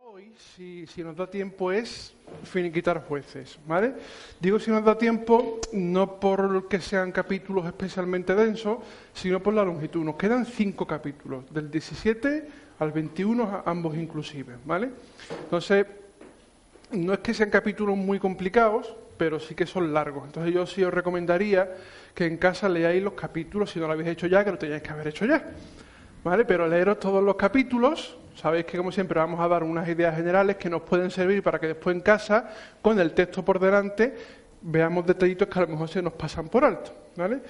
Hoy, si, nos da tiempo, es finiquitar jueces, ¿vale? Digo si nos da tiempo, no por que sean capítulos especialmente densos, sino por la longitud. Nos quedan cinco capítulos, del 17 al 21, ambos inclusive, ¿vale? Entonces, no es que sean capítulos muy complicados, pero sí que son largos. Entonces yo sí os recomendaría que en casa leáis los capítulos, si no lo habéis hecho ya, que lo teníais que haber hecho ya. ¿Vale? Pero leeros todos los capítulos, sabéis que como siempre vamos a dar unas ideas generales que nos pueden servir para que después en casa, con el texto por delante, veamos detallitos que a lo mejor se nos pasan por alto, ¿vale?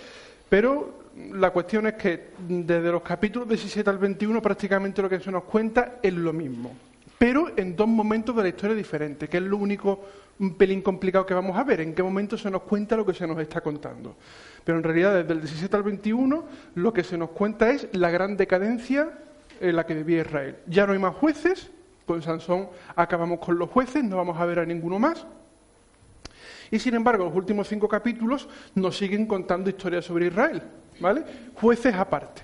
Pero la cuestión es que desde los capítulos 17 al 21 prácticamente lo que se nos cuenta es lo mismo, pero en dos momentos de la historia diferentes, que es lo único un pelín complicado que vamos a ver, en qué momento se nos cuenta lo que se nos está contando. Pero en realidad desde el 17 al 21 lo que se nos cuenta es la gran decadencia en la que vivía Israel. Ya no hay más jueces, con Sansón acabamos con los jueces, no vamos a ver a ninguno más. Y sin embargo, los últimos cinco capítulos nos siguen contando historias sobre Israel, ¿vale? Jueces aparte.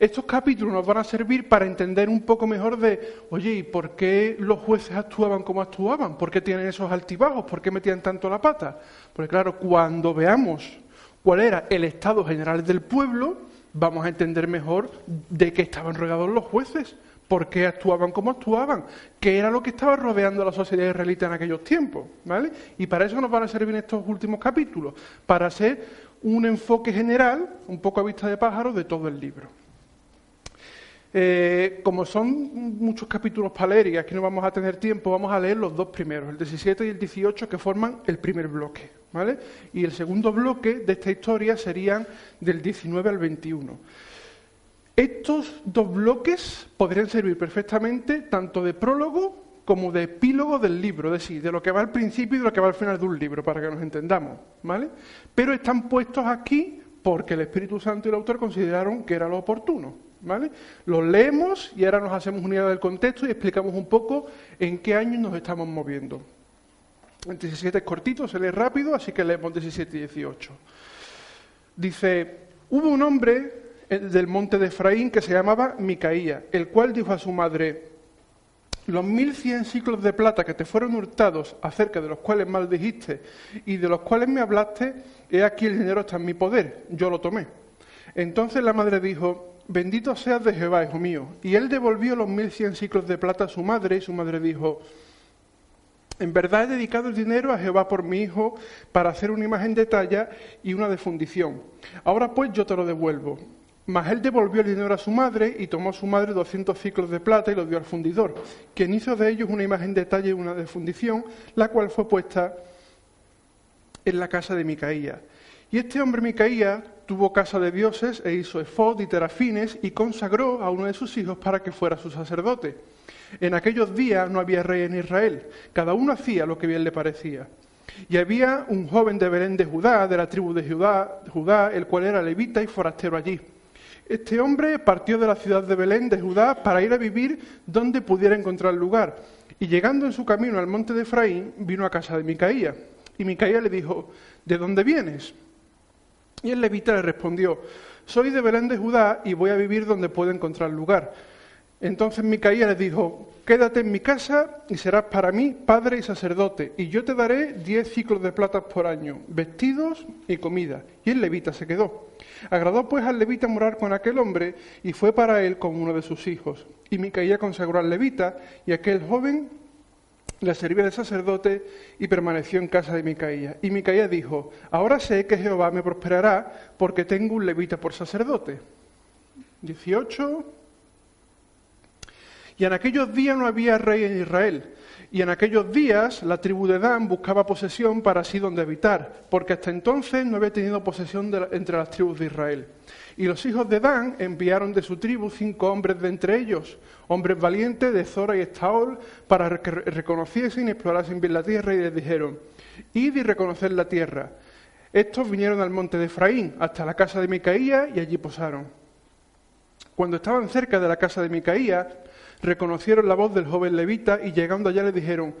Estos capítulos nos van a servir para entender un poco mejor de, oye, ¿y por qué los jueces actuaban como actuaban? ¿Por qué tienen esos altibajos? ¿Por qué metían tanto la pata? Porque claro, cuando veamos cuál era el estado general del pueblo, vamos a entender mejor de qué estaban rodeados los jueces, por qué actuaban como actuaban, qué era lo que estaba rodeando a la sociedad israelita en aquellos tiempos, ¿vale? Y para eso nos van a servir estos últimos capítulos, para hacer un enfoque general, un poco a vista de pájaro, de todo el libro. Eh, como son muchos capítulos para leer y aquí no vamos a tener tiempo, vamos a leer los dos primeros, el 17 y el 18, que forman el primer bloque. ¿Vale? Y el segundo bloque de esta historia serían del 19 al 21. Estos dos bloques podrían servir perfectamente tanto de prólogo como de epílogo del libro, es decir, de lo que va al principio y de lo que va al final de un libro, para que nos entendamos, ¿vale? Pero están puestos aquí porque el Espíritu Santo y el autor consideraron que era lo oportuno, ¿vale? Los leemos y ahora nos hacemos una idea del contexto y explicamos un poco en qué años nos estamos moviendo. El 17 es cortito, se lee rápido, así que leemos 17 y 18. Dice, hubo un hombre eh, del monte de Efraín que se llamaba Micaía, el cual dijo a su madre, los mil cien ciclos de plata que te fueron hurtados, acerca de los cuales maldijiste y de los cuales me hablaste, he aquí el dinero está en mi poder, yo lo tomé. Entonces la madre dijo, bendito seas de Jehová, hijo mío. Y él devolvió los mil cien ciclos de plata a su madre, y su madre dijo, en verdad he dedicado el dinero a Jehová por mi hijo para hacer una imagen de talla y una de fundición. Ahora pues yo te lo devuelvo. Mas él devolvió el dinero a su madre y tomó a su madre doscientos ciclos de plata y lo dio al fundidor, quien hizo de ellos una imagen de talla y una de fundición, la cual fue puesta en la casa de Micaía. Y este hombre Micaía tuvo casa de dioses e hizo efod y terafines y consagró a uno de sus hijos para que fuera su sacerdote. En aquellos días no había rey en Israel, cada uno hacía lo que bien le parecía. Y había un joven de Belén de Judá, de la tribu de Judá, Judá, el cual era levita y forastero allí. Este hombre partió de la ciudad de Belén de Judá para ir a vivir donde pudiera encontrar lugar. Y llegando en su camino al monte de Efraín, vino a casa de Micaía. Y Micaía le dijo, ¿de dónde vienes? Y el levita le respondió, soy de Belén de Judá y voy a vivir donde pueda encontrar lugar. Entonces Micaía le dijo, quédate en mi casa y serás para mí padre y sacerdote, y yo te daré diez ciclos de plata por año, vestidos y comida. Y el levita se quedó. Agradó pues al levita morar con aquel hombre, y fue para él como uno de sus hijos. Y Micaía consagró al levita, y aquel joven le servía de sacerdote y permaneció en casa de Micaía. Y Micaía dijo, ahora sé que Jehová me prosperará porque tengo un levita por sacerdote. 18. Y en aquellos días no había rey en Israel. Y en aquellos días la tribu de Dan buscaba posesión para así donde habitar, porque hasta entonces no había tenido posesión entre las tribus de Israel. Y los hijos de Dan enviaron de su tribu cinco hombres de entre ellos, hombres valientes de Zora y Estaol, para que reconociesen y explorasen bien la tierra, y les dijeron, id y reconocer la tierra. Estos vinieron al monte de Efraín, hasta la casa de Micaía, y allí posaron. Cuando estaban cerca de la casa de Micaía, reconocieron la voz del joven levita y llegando allá le dijeron,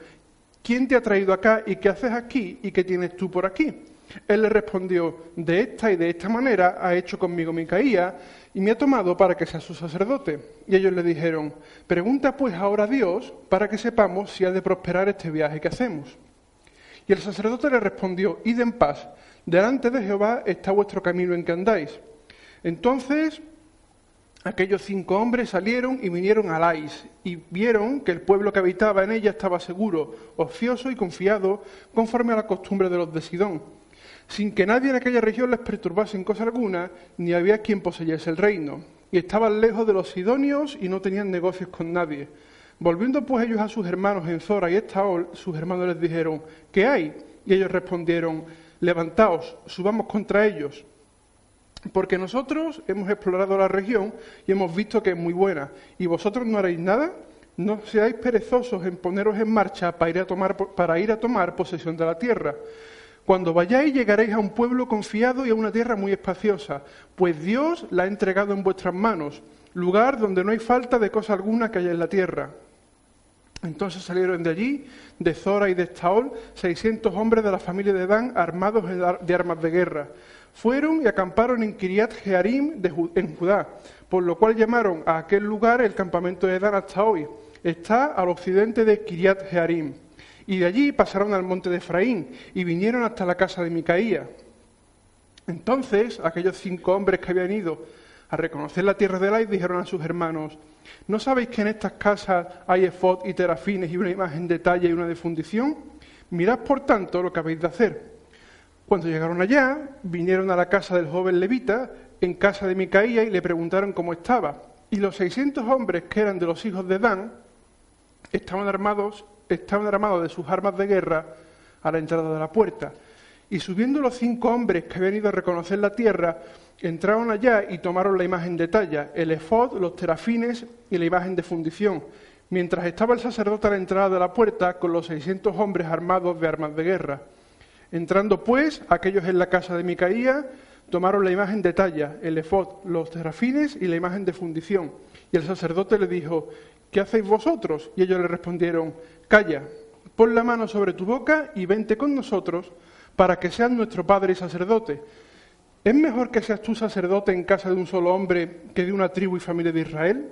¿quién te ha traído acá y qué haces aquí y qué tienes tú por aquí? Él le respondió, de esta y de esta manera ha hecho conmigo Micaía y me ha tomado para que sea su sacerdote. Y ellos le dijeron, pregunta pues ahora a Dios para que sepamos si ha de prosperar este viaje que hacemos. Y el sacerdote le respondió, id en paz, delante de Jehová está vuestro camino en que andáis. Entonces aquellos cinco hombres salieron y vinieron a Lais y vieron que el pueblo que habitaba en ella estaba seguro, ocioso y confiado, conforme a la costumbre de los de Sidón, sin que nadie en aquella región les perturbase en cosa alguna, ni había quien poseyese el reino. Y estaban lejos de los sidonios y no tenían negocios con nadie. Volviendo pues ellos a sus hermanos en Zora y Estaol, sus hermanos les dijeron, ¿qué hay? Y ellos respondieron, levantaos, subamos contra ellos porque nosotros hemos explorado la región y hemos visto que es muy buena. ¿Y vosotros no haréis nada? No seáis perezosos en poneros en marcha para ir a tomar, para ir a tomar posesión de la tierra. Cuando vayáis llegaréis a un pueblo confiado y a una tierra muy espaciosa, pues Dios la ha entregado en vuestras manos, lugar donde no hay falta de cosa alguna que haya en la tierra. Entonces salieron de allí, de Zora y de Estaol, seiscientos hombres de la familia de Dan armados de armas de guerra fueron y acamparon en Kiriat Jearim en Judá, por lo cual llamaron a aquel lugar el campamento de Dan hasta hoy. Está al occidente de Kiriat Jearim. Y de allí pasaron al monte de Efraín y vinieron hasta la casa de Micaía. Entonces aquellos cinco hombres que habían ido a reconocer la tierra de Lai dijeron a sus hermanos, ¿no sabéis que en estas casas hay efod y terafines y una imagen de talla y una de fundición? Mirad por tanto lo que habéis de hacer cuando llegaron allá, vinieron a la casa del joven levita, en casa de Micaía, y le preguntaron cómo estaba. Y los 600 hombres que eran de los hijos de Dan estaban armados, estaban armados de sus armas de guerra a la entrada de la puerta. Y subiendo los cinco hombres que habían ido a reconocer la tierra, entraron allá y tomaron la imagen de talla, el efod, los terafines y la imagen de fundición, mientras estaba el sacerdote a la entrada de la puerta con los 600 hombres armados de armas de guerra. Entrando pues aquellos en la casa de Micaía, tomaron la imagen de talla, el efod, los terafines y la imagen de fundición. Y el sacerdote le dijo, ¿qué hacéis vosotros? Y ellos le respondieron, calla, pon la mano sobre tu boca y vente con nosotros para que seas nuestro padre y sacerdote. ¿Es mejor que seas tú sacerdote en casa de un solo hombre que de una tribu y familia de Israel?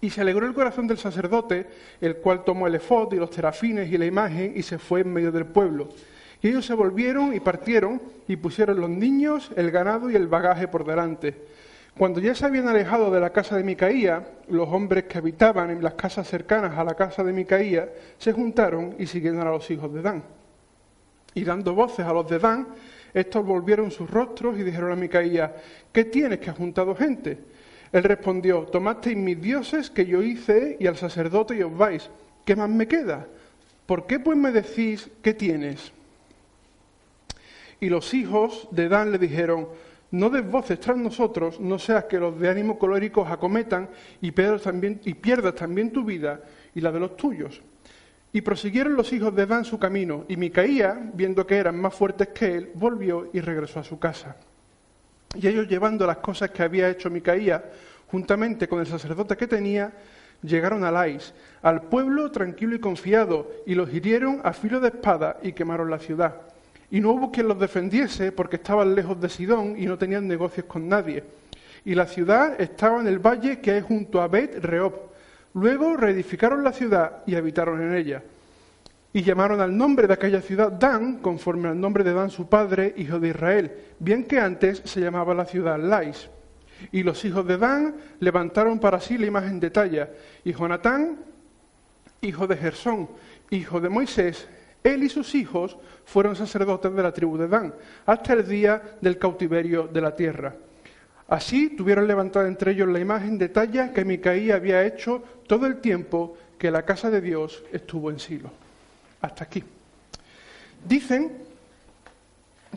Y se alegró el corazón del sacerdote, el cual tomó el efod y los terafines y la imagen y se fue en medio del pueblo. Y ellos se volvieron y partieron y pusieron los niños, el ganado y el bagaje por delante. Cuando ya se habían alejado de la casa de Micaía, los hombres que habitaban en las casas cercanas a la casa de Micaía se juntaron y siguieron a los hijos de Dan. Y dando voces a los de Dan, estos volvieron sus rostros y dijeron a Micaía, ¿qué tienes que has juntado gente? Él respondió, tomasteis mis dioses que yo hice y al sacerdote y os vais. ¿Qué más me queda? ¿Por qué pues me decís qué tienes? Y los hijos de Dan le dijeron, no des voces tras nosotros, no seas que los de ánimo colérico acometan y también, y pierdas también tu vida y la de los tuyos. Y prosiguieron los hijos de Dan su camino, y Micaía, viendo que eran más fuertes que él, volvió y regresó a su casa. Y ellos llevando las cosas que había hecho Micaía, juntamente con el sacerdote que tenía, llegaron a Lais, al pueblo tranquilo y confiado, y los hirieron a filo de espada y quemaron la ciudad. Y no hubo quien los defendiese porque estaban lejos de Sidón y no tenían negocios con nadie. Y la ciudad estaba en el valle que hay junto a Bet Reob. Luego reedificaron la ciudad y habitaron en ella. Y llamaron al nombre de aquella ciudad Dan, conforme al nombre de Dan su padre, hijo de Israel, bien que antes se llamaba la ciudad Lais. Y los hijos de Dan levantaron para sí la imagen de talla. Y Jonatán, hijo de Gersón, hijo de Moisés, él y sus hijos fueron sacerdotes de la tribu de Dan hasta el día del cautiverio de la tierra. Así tuvieron levantada entre ellos la imagen de talla que Micaía había hecho todo el tiempo que la casa de Dios estuvo en Silo. Hasta aquí. Dicen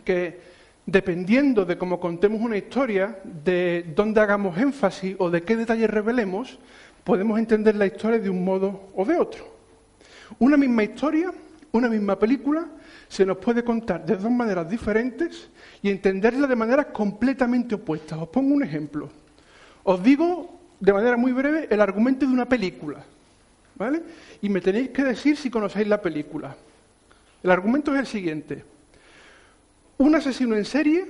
que dependiendo de cómo contemos una historia, de dónde hagamos énfasis o de qué detalles revelemos, podemos entender la historia de un modo o de otro. Una misma historia, una misma película, se nos puede contar de dos maneras diferentes y entenderla de maneras completamente opuestas. Os pongo un ejemplo. Os digo de manera muy breve el argumento de una película, ¿vale? Y me tenéis que decir si conocéis la película. El argumento es el siguiente. Un asesino en serie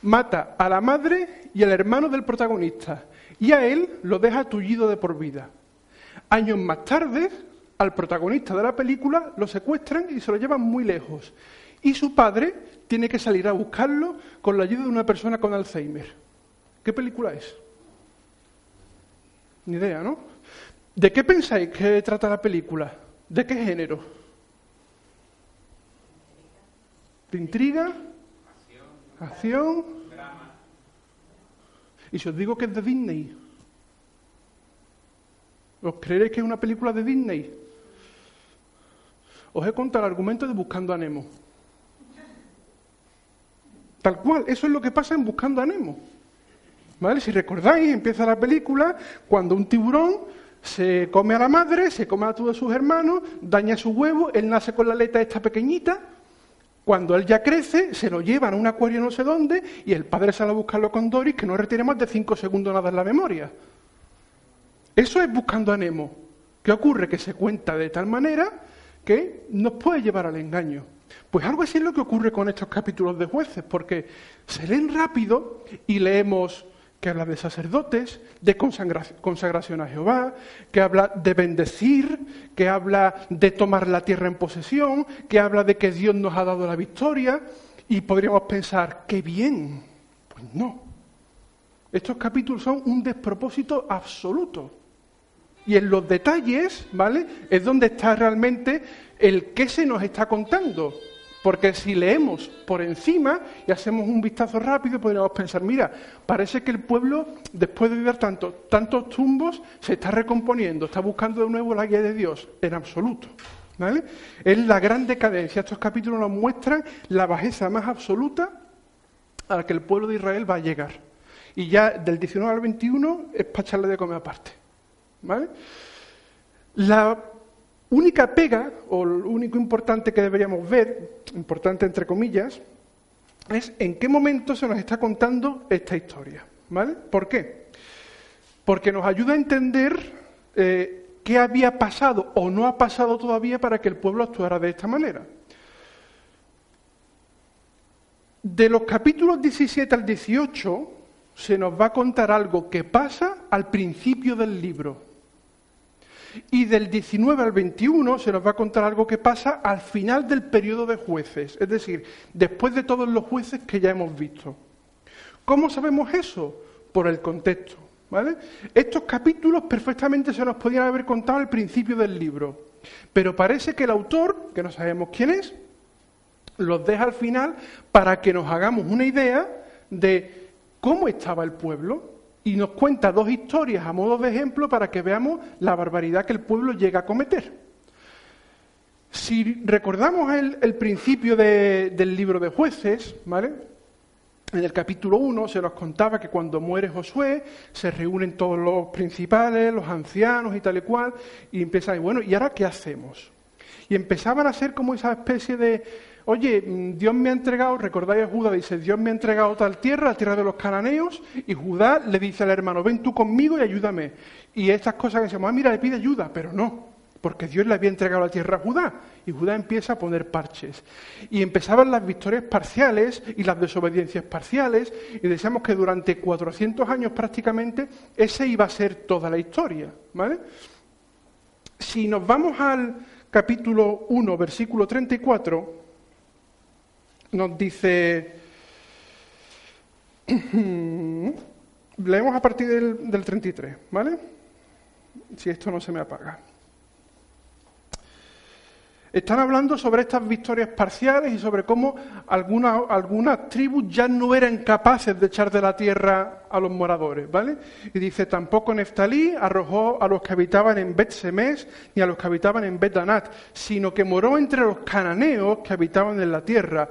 mata a la madre y al hermano del protagonista y a él lo deja tullido de por vida. Años más tarde, al protagonista de la película lo secuestran y se lo llevan muy lejos. Y su padre tiene que salir a buscarlo con la ayuda de una persona con Alzheimer. ¿Qué película es? Ni idea, ¿no? ¿De qué pensáis que trata la película? ¿De qué género? ¿De intriga? Acción. Y si os digo que es de Disney, ¿os creeréis que es una película de Disney? Os he contado el argumento de Buscando a Nemo. Tal cual, eso es lo que pasa en Buscando a Nemo. ¿Vale? Si recordáis, empieza la película cuando un tiburón se come a la madre, se come a todos sus hermanos, daña su huevo, él nace con la aleta esta pequeñita, cuando él ya crece, se lo llevan a un acuario no sé dónde y el padre sale a buscarlo con Doris, que no retiene más de cinco segundos nada en la memoria. Eso es buscando a Nemo. ¿Qué ocurre? Que se cuenta de tal manera que nos puede llevar al engaño. Pues algo así es lo que ocurre con estos capítulos de jueces, porque se leen rápido y leemos que habla de sacerdotes, de consagración a Jehová, que habla de bendecir, que habla de tomar la tierra en posesión, que habla de que Dios nos ha dado la victoria, y podríamos pensar, qué bien. Pues no. Estos capítulos son un despropósito absoluto. Y en los detalles, ¿vale? Es donde está realmente el qué se nos está contando. Porque si leemos por encima y hacemos un vistazo rápido, podríamos pensar, mira, parece que el pueblo, después de vivir tanto, tantos tumbos, se está recomponiendo, está buscando de nuevo la guía de Dios. En absoluto. ¿vale? Es la gran decadencia. Estos capítulos nos muestran la bajeza más absoluta a la que el pueblo de Israel va a llegar. Y ya del 19 al 21 es para echarle de comer aparte. ¿Vale? La única pega, o lo único importante que deberíamos ver, importante entre comillas, es en qué momento se nos está contando esta historia. ¿Por qué? Porque nos ayuda a entender eh, qué había pasado o no ha pasado todavía para que el pueblo actuara de esta manera. De los capítulos 17 al 18 se nos va a contar algo que pasa al principio del libro. Y del 19 al 21 se nos va a contar algo que pasa al final del periodo de jueces, es decir, después de todos los jueces que ya hemos visto. ¿Cómo sabemos eso? Por el contexto. ¿vale? Estos capítulos perfectamente se nos podían haber contado al principio del libro, pero parece que el autor, que no sabemos quién es, los deja al final para que nos hagamos una idea de cómo estaba el pueblo, y nos cuenta dos historias a modo de ejemplo para que veamos la barbaridad que el pueblo llega a cometer. Si recordamos el, principio del libro de jueces, ¿vale? En el capítulo 1 se nos contaba que cuando muere Josué se reúnen todos los principales, los ancianos y tal y cual, y empiezan, bueno, ¿y ahora qué hacemos? Y empezaban a ser como esa especie de oye, mm, Dios me ha entregado, recordáis a Judá, dice, Dios me ha entregado tal tierra, la tierra de los cananeos, y Judá le dice al hermano, ven tú conmigo y ayúdame. Y estas cosas que decimos, ah, mira, le pide ayuda, pero no, porque Dios le había entregado la tierra a Judá, y Judá empieza a poner parches. Y empezaban las victorias parciales y las desobediencias parciales, y decíamos que durante 400 años prácticamente ese iba a ser toda la historia, ¿vale? Si nos vamos al capítulo 1, versículo 34, nos dice, leemos a partir del, del 33, ¿vale? Si esto no se me apaga. Están hablando sobre estas victorias parciales y sobre cómo algunas, algunas tribus ya no eran capaces de echar de la tierra a los moradores, ¿vale? Y dice, tampoco Neftalí arrojó a los que habitaban en Bet Semes ni a los que habitaban en Bet Danat, sino que moró entre los cananeos que habitaban en la tierra.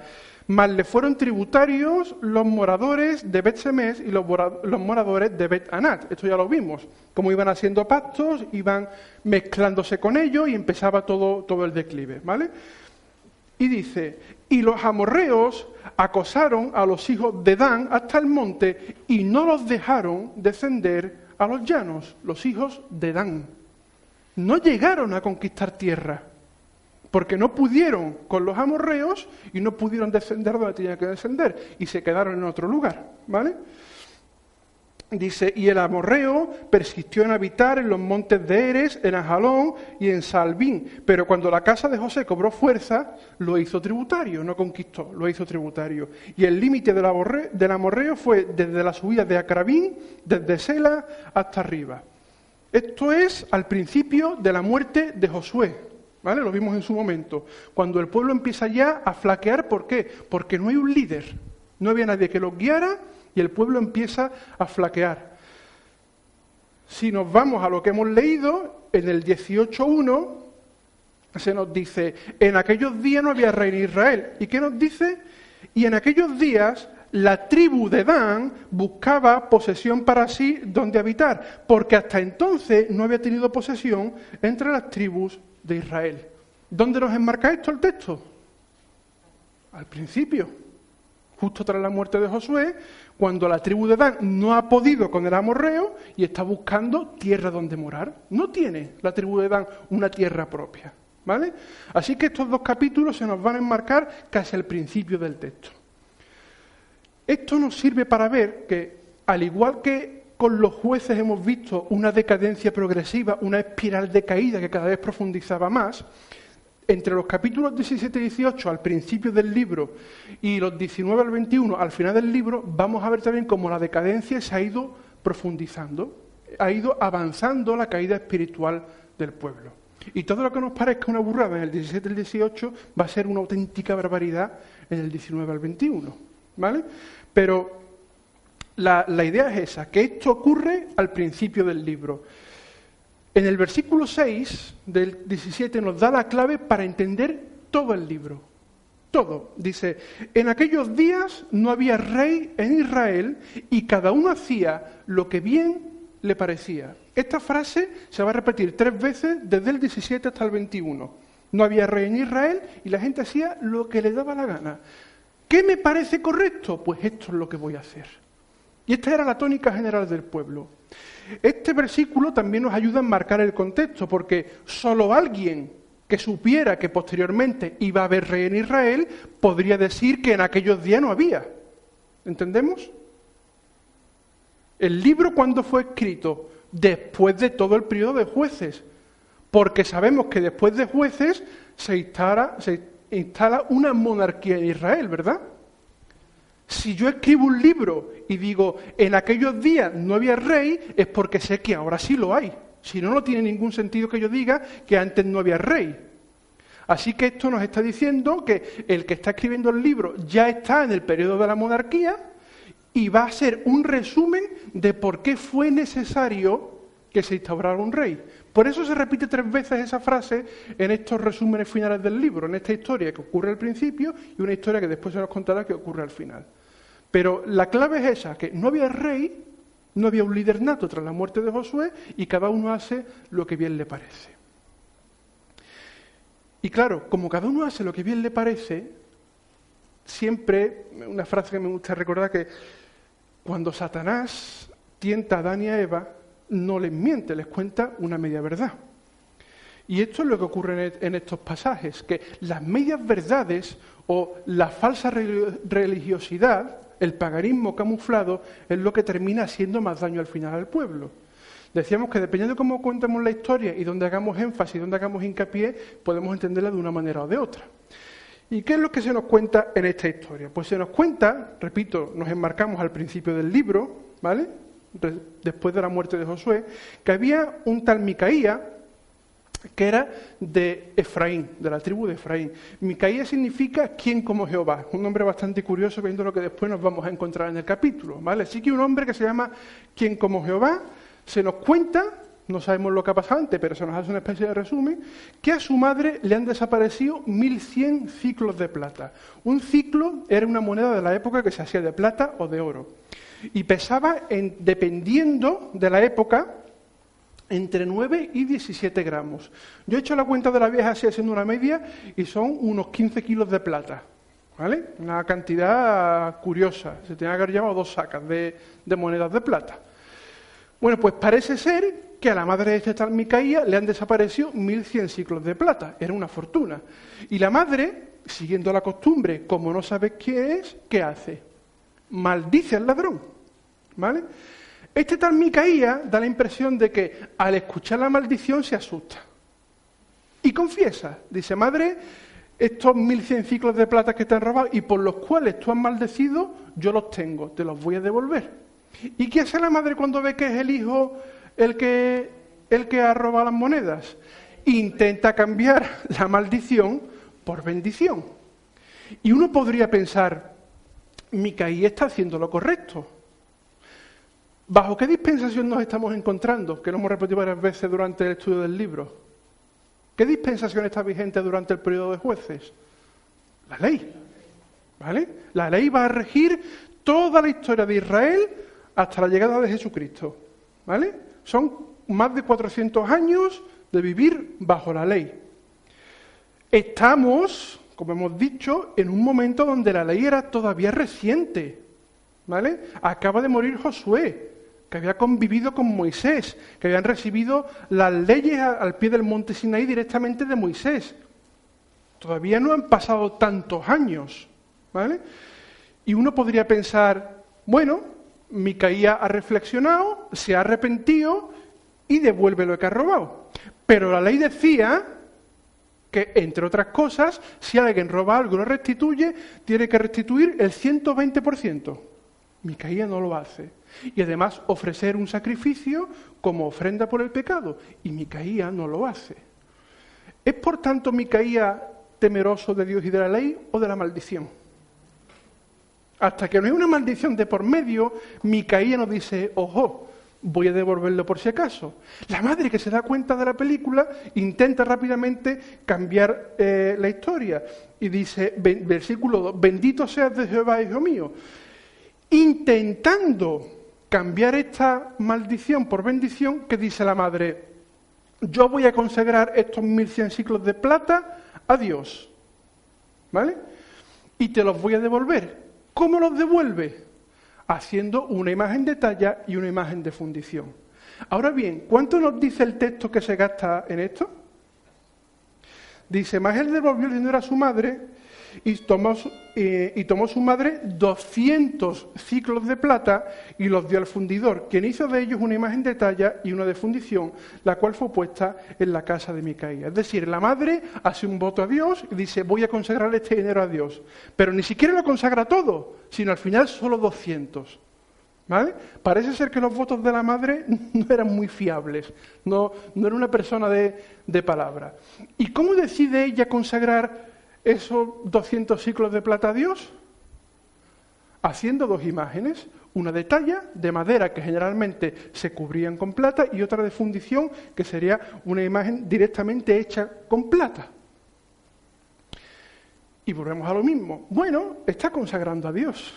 Más le fueron tributarios los moradores de Bet Semes y los, moradores de Bet Anat. Esto ya lo vimos. Como iban haciendo pactos, iban mezclándose con ellos y empezaba todo, todo el declive. ¿vale? Y dice, y los amorreos acosaron a los hijos de Dan hasta el monte y no los dejaron descender a los llanos, los hijos de Dan. No llegaron a conquistar tierra porque no pudieron con los amorreos y no pudieron descender donde tenían que descender y se quedaron en otro lugar, ¿vale? Dice, y el amorreo persistió en habitar en los montes de Eres, en Ajalón y en Salvín, pero cuando la casa de José cobró fuerza, lo hizo tributario, no conquistó, lo hizo tributario. Y el límite del, del amorreo fue desde la subida de Acrabín, desde Sela hasta arriba. Esto es al principio de la muerte de Josué, ¿Vale? Lo vimos en su momento. Cuando el pueblo empieza ya a flaquear, ¿por qué? Porque no hay un líder. No había nadie que lo guiara y el pueblo empieza a flaquear. Si nos vamos a lo que hemos leído, en el 18.1 se nos dice, en aquellos días no había rey en Israel. ¿Y qué nos dice? Y en aquellos días la tribu de Dan buscaba posesión para sí donde habitar, porque hasta entonces no había tenido posesión entre las tribus de Israel. ¿Dónde nos enmarca esto el texto? Al principio, justo tras la muerte de Josué, cuando la tribu de Dan no ha podido con el amorreo y está buscando tierra donde morar. No tiene la tribu de Dan una tierra propia. ¿Vale? Así que estos dos capítulos se nos van a enmarcar casi al principio del texto. Esto nos sirve para ver que, al igual que con los jueces hemos visto una decadencia progresiva, una espiral de caída que cada vez profundizaba más. Entre los capítulos 17 y 18 al principio del libro y los 19 al 21 al final del libro, vamos a ver también cómo la decadencia se ha ido profundizando, ha ido avanzando la caída espiritual del pueblo. Y todo lo que nos parezca una burrada en el 17 y el 18 va a ser una auténtica barbaridad en el 19 al 21. ¿Vale? Pero la, idea es esa, que esto ocurre al principio del libro. En el versículo 6 del 17 nos da la clave para entender todo el libro. Todo. Dice, en aquellos días no había rey en Israel y cada uno hacía lo que bien le parecía. Esta frase se va a repetir tres veces desde el 17 hasta el 21. No había rey en Israel y la gente hacía lo que le daba la gana. ¿Qué me parece correcto? Pues esto es lo que voy a hacer. Y esta era la tónica general del pueblo. Este versículo también nos ayuda a marcar el contexto, porque solo alguien que supiera que posteriormente iba a haber rey en Israel podría decir que en aquellos días no había. ¿Entendemos? El libro cuando fue escrito después de todo el periodo de jueces, porque sabemos que después de jueces se instala, se instala una monarquía en Israel, ¿verdad? Si yo escribo un libro y digo, en aquellos días no había rey, es porque sé que ahora sí lo hay. Si no, no tiene ningún sentido que yo diga que antes no había rey. Así que esto nos está diciendo que el que está escribiendo el libro ya está en el periodo de la monarquía y va a ser un resumen de por qué fue necesario que se instaurara un rey. Por eso se repite tres veces esa frase en estos resúmenes finales del libro, en esta historia que ocurre al principio y una historia que después se nos contará que ocurre al final. Pero la clave es esa, que no había rey, no había un líder nato tras la muerte de Josué y cada uno hace lo que bien le parece. Y claro, como cada uno hace lo que bien le parece, siempre, una frase que me gusta recordar que cuando Satanás tienta a Adán y a Eva, no les miente, les cuenta una media verdad. Y esto es lo que ocurre en estos pasajes, que las medias verdades o la falsa religiosidad el paganismo camuflado es lo que termina haciendo más daño al final al pueblo. Decíamos que dependiendo de cómo contemos la historia y dónde hagamos énfasis, dónde hagamos hincapié, podemos entenderla de una manera o de otra. ¿Y qué es lo que se nos cuenta en esta historia? Pues se nos cuenta, repito, nos enmarcamos al principio del libro, ¿vale? Después de la muerte de Josué, que había un tal Micaía, que era de Efraín, de la tribu de Efraín. Micaía significa quien como Jehová, un nombre bastante curioso viendo lo que después nos vamos a encontrar en el capítulo, ¿vale? Así que un hombre que se llama quien como Jehová se nos cuenta no sabemos lo que ha pasado antes, pero se nos hace una especie de resumen, que a su madre le han desaparecido 1.100 ciclos de plata. Un ciclo era una moneda de la época que se hacía de plata o de oro. Y pesaba, en, dependiendo de la época, entre 9 y 17 gramos. Yo he hecho la cuenta de la vieja así haciendo una media y son unos 15 kilos de plata. ¿Vale? Una cantidad curiosa. Se tenía que haber llevado dos sacas de, monedas de plata. Bueno, pues parece ser que a la madre de tal Micaía le han desaparecido 1.100 ciclos de plata. Era una fortuna. Y la madre, siguiendo la costumbre, como no sabe qué es, ¿qué hace? Maldice al ladrón. ¿Vale? Este tal Micaía da la impresión de que al escuchar la maldición se asusta. Y confiesa, dice, madre, estos 1.100 ciclos de plata que te han robado y por los cuales tú has maldecido, yo los tengo, te los voy a devolver. ¿Y qué hace la madre cuando ve que es el hijo el que, el que ha robado las monedas? Intenta cambiar la maldición por bendición. Y uno podría pensar, Micaí está haciendo lo correcto. ¿Bajo qué dispensación nos estamos encontrando? Que lo hemos repetido varias veces durante el estudio del libro. ¿Qué dispensación está vigente durante el periodo de jueces? La ley. ¿Vale? La ley va a regir toda la historia de Israel hasta la llegada de Jesucristo. ¿Vale? Son más de 400 años de vivir bajo la ley. Estamos, como hemos dicho, en un momento donde la ley era todavía reciente. ¿Vale? Acaba de morir Josué, que había convivido con Moisés, que habían recibido las leyes al pie del monte Sinaí directamente de Moisés. Todavía no han pasado tantos años. ¿Vale? Y uno podría pensar, bueno, Micaía ha reflexionado, se ha arrepentido y devuelve lo que ha robado. Pero la ley decía que, entre otras cosas, si alguien roba algo y lo restituye, tiene que restituir el 120%. Micaía no lo hace. Y además ofrecer un sacrificio como ofrenda por el pecado. Y Micaía no lo hace. ¿Es por tanto Micaía temeroso de Dios y de la ley o de la maldición? Hasta que no hay una maldición de por medio, Micaía nos dice, ojo, voy a devolverlo por si acaso. La madre que se da cuenta de la película intenta rápidamente cambiar eh, la historia y dice, versículo 2, bendito seas de Jehová, hijo mío. Intentando cambiar esta maldición por bendición, que dice la madre, yo voy a consagrar estos 1100 ciclos de plata a Dios. ¿Vale? Y te los voy a devolver. ¿Cómo los devuelve? Haciendo una imagen de talla y una imagen de fundición. Ahora bien, ¿cuánto nos dice el texto que se gasta en esto? Dice, más él devolvió el dinero a su madre y tomó, eh, y tomó su madre 200 ciclos de plata y los dio al fundidor, quien hizo de ellos una imagen de talla y una de fundición, la cual fue puesta en la casa de Micaía. Es decir, la madre hace un voto a Dios y dice, voy a consagrar este dinero a Dios. Pero ni siquiera lo consagra todo, sino al final solo 200. ¿Vale? Parece ser que los votos de la madre no eran muy fiables, no, no era una persona de palabra. ¿Y cómo decide ella consagrar esos 200 ciclos de plata a Dios? Haciendo dos imágenes, una de talla, de madera, que generalmente se cubrían con plata, y otra de fundición, que sería una imagen directamente hecha con plata. Y volvemos a lo mismo. Bueno, está consagrando a Dios.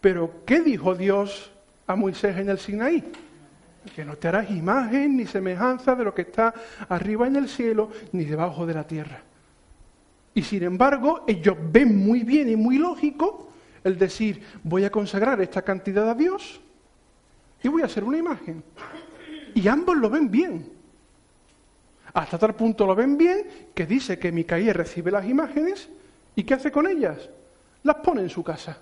Pero, ¿qué dijo Dios a Moisés en el Sinaí? Que no te harás imagen ni semejanza de lo que está arriba en el cielo ni debajo de la tierra. Y sin embargo, ellos ven muy bien y muy lógico el decir, voy a consagrar esta cantidad a Dios y voy a hacer una imagen. Y ambos lo ven bien. Hasta tal punto lo ven bien que dice que Micaía recibe las imágenes y ¿qué hace con ellas? Las pone en su casa.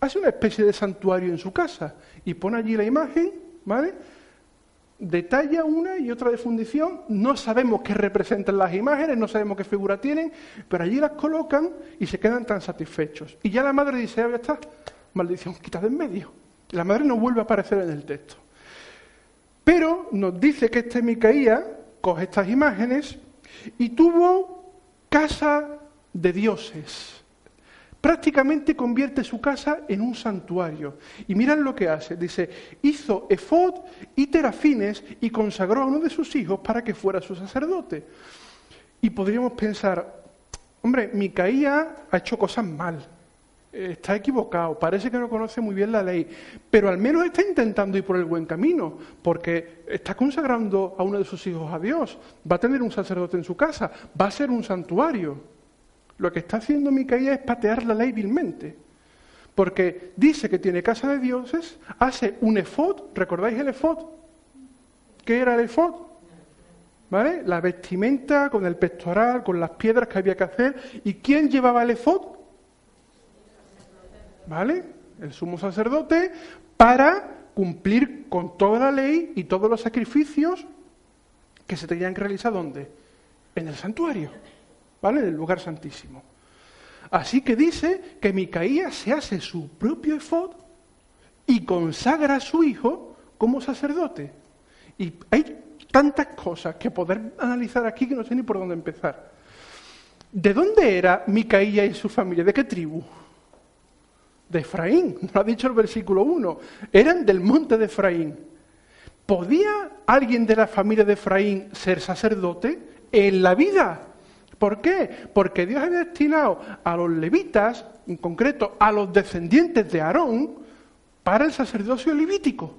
Hace una especie de santuario en su casa y pone allí la imagen, ¿vale? Detalla una y otra de fundición, no sabemos qué representan las imágenes, no sabemos qué figura tienen, pero allí las colocan y se quedan tan satisfechos. Y ya la madre dice, ya está, maldición, quita de en medio. La madre no vuelve a aparecer en el texto. Pero nos dice que este Micaía coge estas imágenes y tuvo casa de dioses. Prácticamente convierte su casa en un santuario. Y mirad lo que hace. Dice, hizo efod y terafines y consagró a uno de sus hijos para que fuera su sacerdote. Y podríamos pensar, hombre, Micaía ha hecho cosas mal, está equivocado, parece que no conoce muy bien la ley, pero al menos está intentando ir por el buen camino, porque está consagrando a uno de sus hijos a Dios, va a tener un sacerdote en su casa, va a ser un santuario. Lo que está haciendo Micaía es patear la ley vilmente, porque dice que tiene casa de dioses, hace un efod, ¿recordáis el efod? ¿Qué era el efod? ¿Vale? La vestimenta con el pectoral, con las piedras que había que hacer. ¿Y quién llevaba el efod? ¿vale? El sumo sacerdote para cumplir con toda la ley y todos los sacrificios que se tenían que realizar ¿dónde? En el santuario, ¿vale? En el lugar santísimo. Así que dice que Micaías se hace su propio efod y consagra a su hijo como sacerdote. Y hay tantas cosas que poder analizar aquí que no sé ni por dónde empezar. ¿De dónde era Micaías y su familia? ¿De qué tribu? de Efraín, no ha dicho el versículo 1, eran del monte de Efraín. ¿Podía alguien de la familia de Efraín ser sacerdote en la vida? ¿Por qué? Porque Dios había destinado a los levitas, en concreto a los descendientes de Aarón, para el sacerdocio levítico.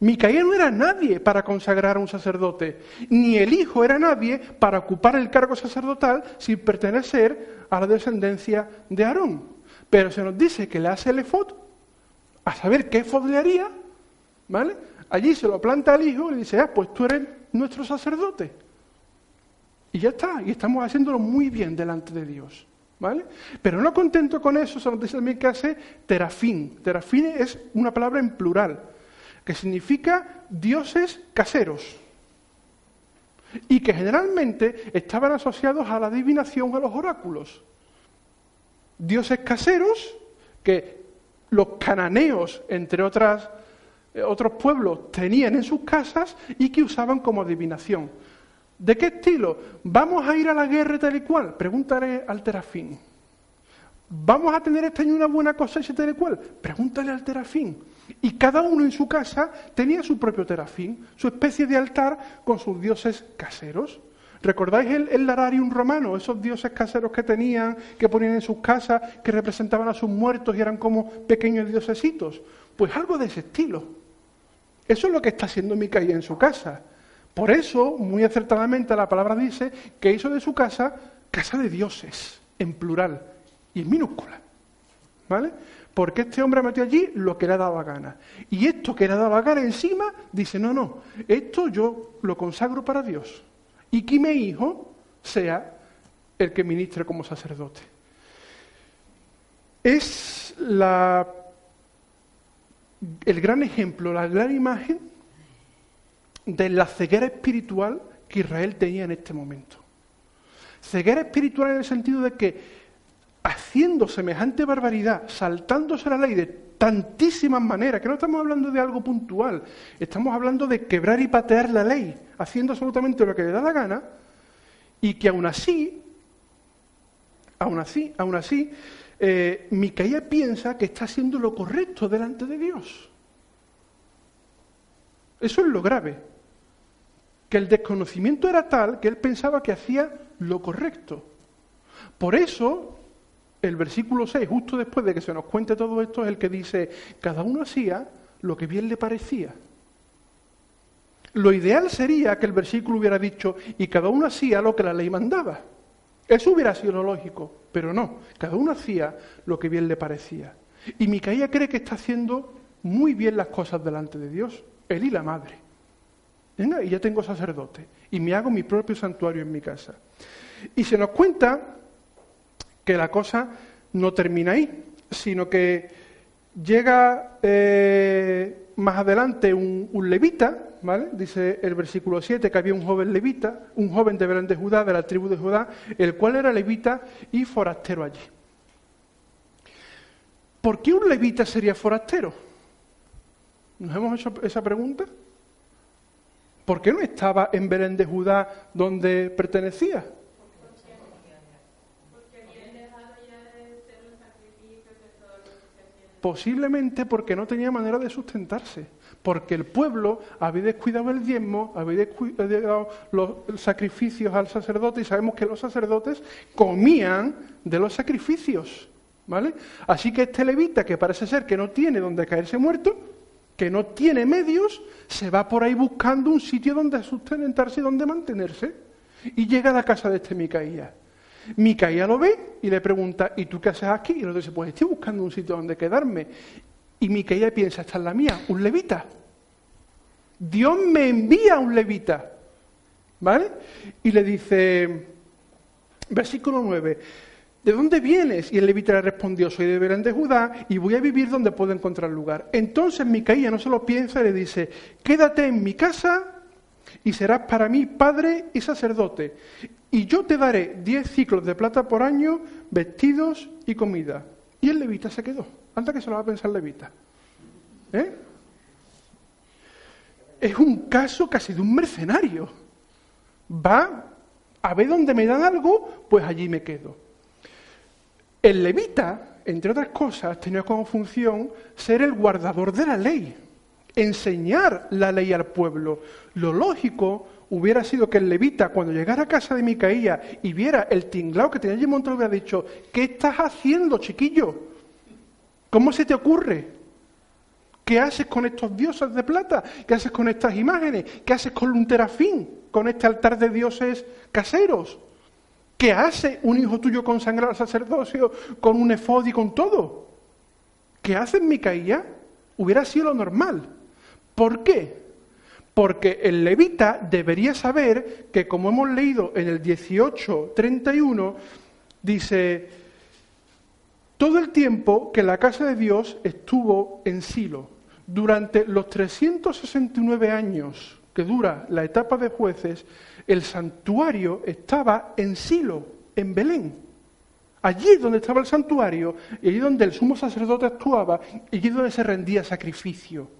Micaía no era nadie para consagrar a un sacerdote, ni el hijo era nadie para ocupar el cargo sacerdotal sin pertenecer a la descendencia de Aarón. Pero se nos dice que le hace el efod, a saber qué efod le haría, ¿vale? Allí se lo planta al hijo y le dice, ah, pues tú eres nuestro sacerdote. Y ya está, y estamos haciéndolo muy bien delante de Dios. ¿Vale? Pero no contento con eso, se nos dice también que hace terafín. Terafín es una palabra en plural, que significa dioses caseros. Y que generalmente estaban asociados a la adivinación, a los oráculos dioses caseros que los cananeos, entre otras, eh, otros pueblos, tenían en sus casas y que usaban como adivinación. ¿De qué estilo? ¿Vamos a ir a la guerra tal y cual? Pregúntale al terafín. ¿Vamos a tener este año una buena cosecha tal y cual? Pregúntale al terafín. Y cada uno en su casa tenía su propio terafín, su especie de altar con sus dioses caseros. ¿Recordáis el, el, lararium romano? Esos dioses caseros que tenían, que ponían en sus casas, que representaban a sus muertos y eran como pequeños diosesitos. Pues algo de ese estilo. Eso es lo que está haciendo Micaía en su casa. Por eso, muy acertadamente, la palabra dice que hizo de su casa casa de dioses, en plural y en minúscula. ¿Vale? Porque este hombre metió allí lo que le daba gana. Y esto que le daba gana encima, dice, no, no, esto yo lo consagro para Dios y que mi hijo sea el que ministre como sacerdote. Es la, el gran ejemplo, la gran imagen de la ceguera espiritual que Israel tenía en este momento. Ceguera espiritual en el sentido de que haciendo semejante barbaridad, saltándose la ley de tantísimas maneras, que no estamos hablando de algo puntual, estamos hablando de quebrar y patear la ley, haciendo absolutamente lo que le da la gana, y que aún así, aún así, aún así, eh, Micaía piensa que está haciendo lo correcto delante de Dios. Eso es lo grave. Que el desconocimiento era tal que él pensaba que hacía lo correcto. Por eso, el versículo 6, justo después de que se nos cuente todo esto, es el que dice, cada uno hacía lo que bien le parecía. Lo ideal sería que el versículo hubiera dicho, y cada uno hacía lo que la ley mandaba. Eso hubiera sido lo lógico, pero no, cada uno hacía lo que bien le parecía. Y Micaía cree que está haciendo muy bien las cosas delante de Dios, él y la madre. Venga, y ya tengo sacerdote, y me hago mi propio santuario en mi casa. Y se nos cuenta que la cosa no termina ahí, sino que llega eh, más adelante un, levita, ¿vale? Dice el versículo 7 que había un joven levita, un joven de Belén de Judá, de la tribu de Judá, el cual era levita y forastero allí. ¿Por qué un levita sería forastero? ¿Nos hemos hecho esa pregunta? ¿Por qué no estaba en Belén de Judá donde pertenecía? Posiblemente porque no tenía manera de sustentarse, porque el pueblo había descuidado el diezmo, había descuidado los sacrificios al sacerdote y sabemos que los sacerdotes comían de los sacrificios. ¿Vale? Así que este levita, que parece ser que no tiene donde caerse muerto, que no tiene medios, se va por ahí buscando un sitio donde sustentarse y donde mantenerse. Y llega a la casa de este Micaía. Micaía lo ve y le pregunta, ¿y tú qué haces aquí? Y el otro dice, pues estoy buscando un sitio donde quedarme. Y Micaía piensa, esta es la mía, un levita. Dios me envía un levita. ¿Vale? Y le dice, versículo 9, ¿de dónde vienes? Y el levita le respondió, soy de Belén de Judá y voy a vivir donde puedo encontrar lugar. Entonces Micaía no se lo piensa y le dice, quédate en mi casa y serás para mí padre y sacerdote. Y yo te daré diez ciclos de plata por año, vestidos y comida. Y el levita se quedó. Anda que se lo va a pensar el levita. ¿Eh? Es un caso casi de un mercenario. Va a ver dónde me dan algo, pues allí me quedo. El levita, entre otras cosas, tenía como función ser el guardador de la ley, enseñar la ley al pueblo. Lo lógico hubiera sido que el levita, cuando llegara a casa de Micaía y viera el tinglao que tenía allí montado, hubiera dicho, ¿qué estás haciendo, chiquillo? ¿Cómo se te ocurre? ¿Qué haces con estos dioses de plata? ¿Qué haces con estas imágenes? ¿Qué haces con un terafín? ¿Con este altar de dioses caseros? ¿Qué hace un hijo tuyo consagrado al sacerdocio con un efod y con todo? ¿Qué hace en Micaía? Hubiera sido lo normal. ¿Por qué? Porque el levita debería saber que, como hemos leído en el 18.31, dice, todo el tiempo que la casa de Dios estuvo en Silo, durante los 369 años que dura la etapa de jueces, el santuario estaba en Silo, en Belén. Allí donde estaba el santuario, y allí donde el sumo sacerdote actuaba, y allí donde se rendía sacrificio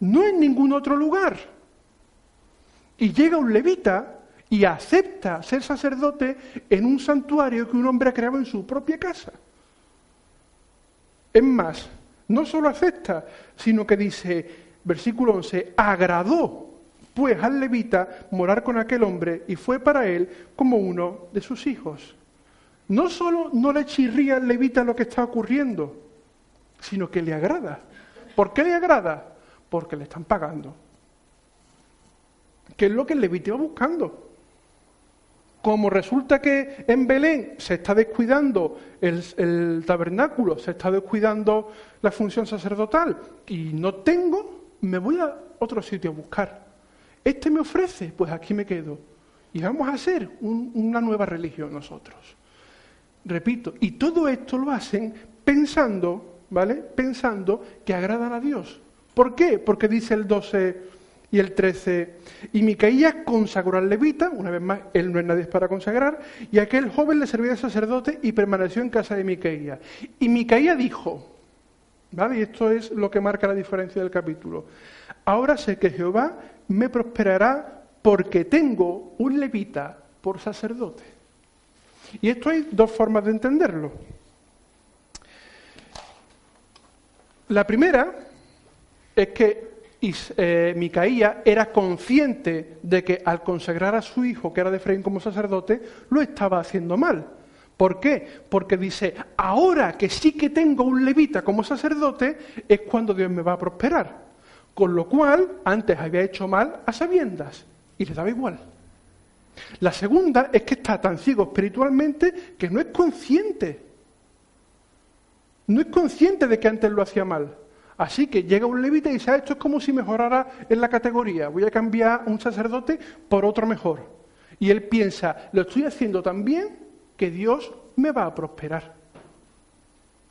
no en ningún otro lugar. Y llega un levita y acepta ser sacerdote en un santuario que un hombre ha creado en su propia casa. Es más, no solo acepta, sino que dice, versículo 11, agradó pues al levita morar con aquel hombre y fue para él como uno de sus hijos. No solo no le chirría al levita lo que está ocurriendo, sino que le agrada. ¿Por qué le agrada? Porque le están pagando. ¿Qué es lo que el levita iba buscando? Como resulta que en Belén se está descuidando el, tabernáculo, se está descuidando la función sacerdotal y no tengo, me voy a otro sitio a buscar. Este me ofrece, pues aquí me quedo. Y vamos a hacer una nueva religión nosotros. Repito, y todo esto lo hacen pensando, ¿vale? Pensando que agradan a Dios. ¿Por qué? Porque dice el 12 y el 13, y Micaías consagró al levita, una vez más, él no es nadie para consagrar, y aquel joven le servía de sacerdote y permaneció en casa de Micaías. Y Micaías dijo, ¿vale? Y esto es lo que marca la diferencia del capítulo, ahora sé que Jehová me prosperará porque tengo un levita por sacerdote. Y esto hay dos formas de entenderlo. La primera es que eh, Micaía era consciente de que al consagrar a su hijo, que era de Efraín como sacerdote, lo estaba haciendo mal. ¿Por qué? Porque dice, ahora que sí que tengo un levita como sacerdote, es cuando Dios me va a prosperar. Con lo cual, antes había hecho mal a sabiendas y le daba igual. La segunda es que está tan ciego espiritualmente que no es consciente. No es consciente de que antes lo hacía mal. Así que llega un levita y dice, ah, esto es como si mejorara en la categoría, voy a cambiar un sacerdote por otro mejor. Y él piensa, lo estoy haciendo tan bien que Dios me va a prosperar.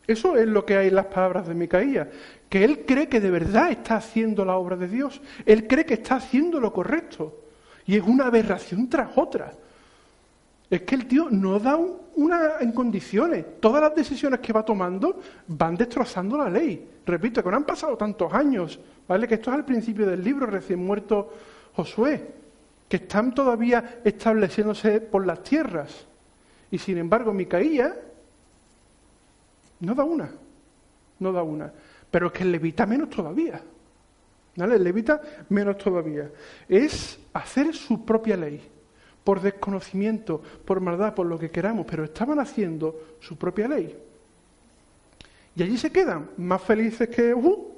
Eso es lo que hay en las palabras de Micaías, que él cree que de verdad está haciendo la obra de Dios, él cree que está haciendo lo correcto, y es una aberración tras otra. Es que el tío no da una en condiciones. Todas las decisiones que va tomando van destrozando la ley. Repito, que no han pasado tantos años, ¿vale? Que esto es al principio del libro, recién muerto Josué, que están todavía estableciéndose por las tierras. Y sin embargo, Micaía no da una. no da una. Pero es que levita menos todavía. ¿Vale? Levita menos todavía. Es hacer su propia ley, por desconocimiento, por maldad, por lo que queramos, pero estaban haciendo su propia ley. Y allí se quedan, más felices que uh,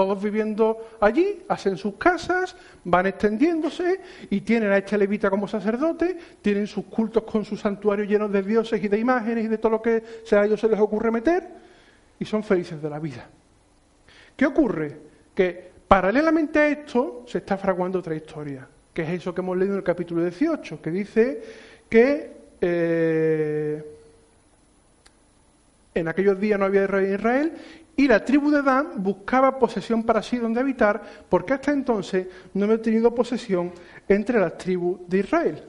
todos viviendo allí, hacen sus casas, van extendiéndose y tienen a este levita como sacerdote, tienen sus cultos con sus santuarios llenos de dioses y de imágenes y de todo lo que a ellos se les ocurre meter y son felices de la vida. ¿Qué ocurre? Que paralelamente a esto se está fraguando otra historia, que es eso que hemos leído en el capítulo 18, que dice que eh, en aquellos días no había rey en Israel y la tribu de Dan buscaba posesión para sí donde habitar, porque hasta entonces no había tenido posesión entre las tribus de Israel.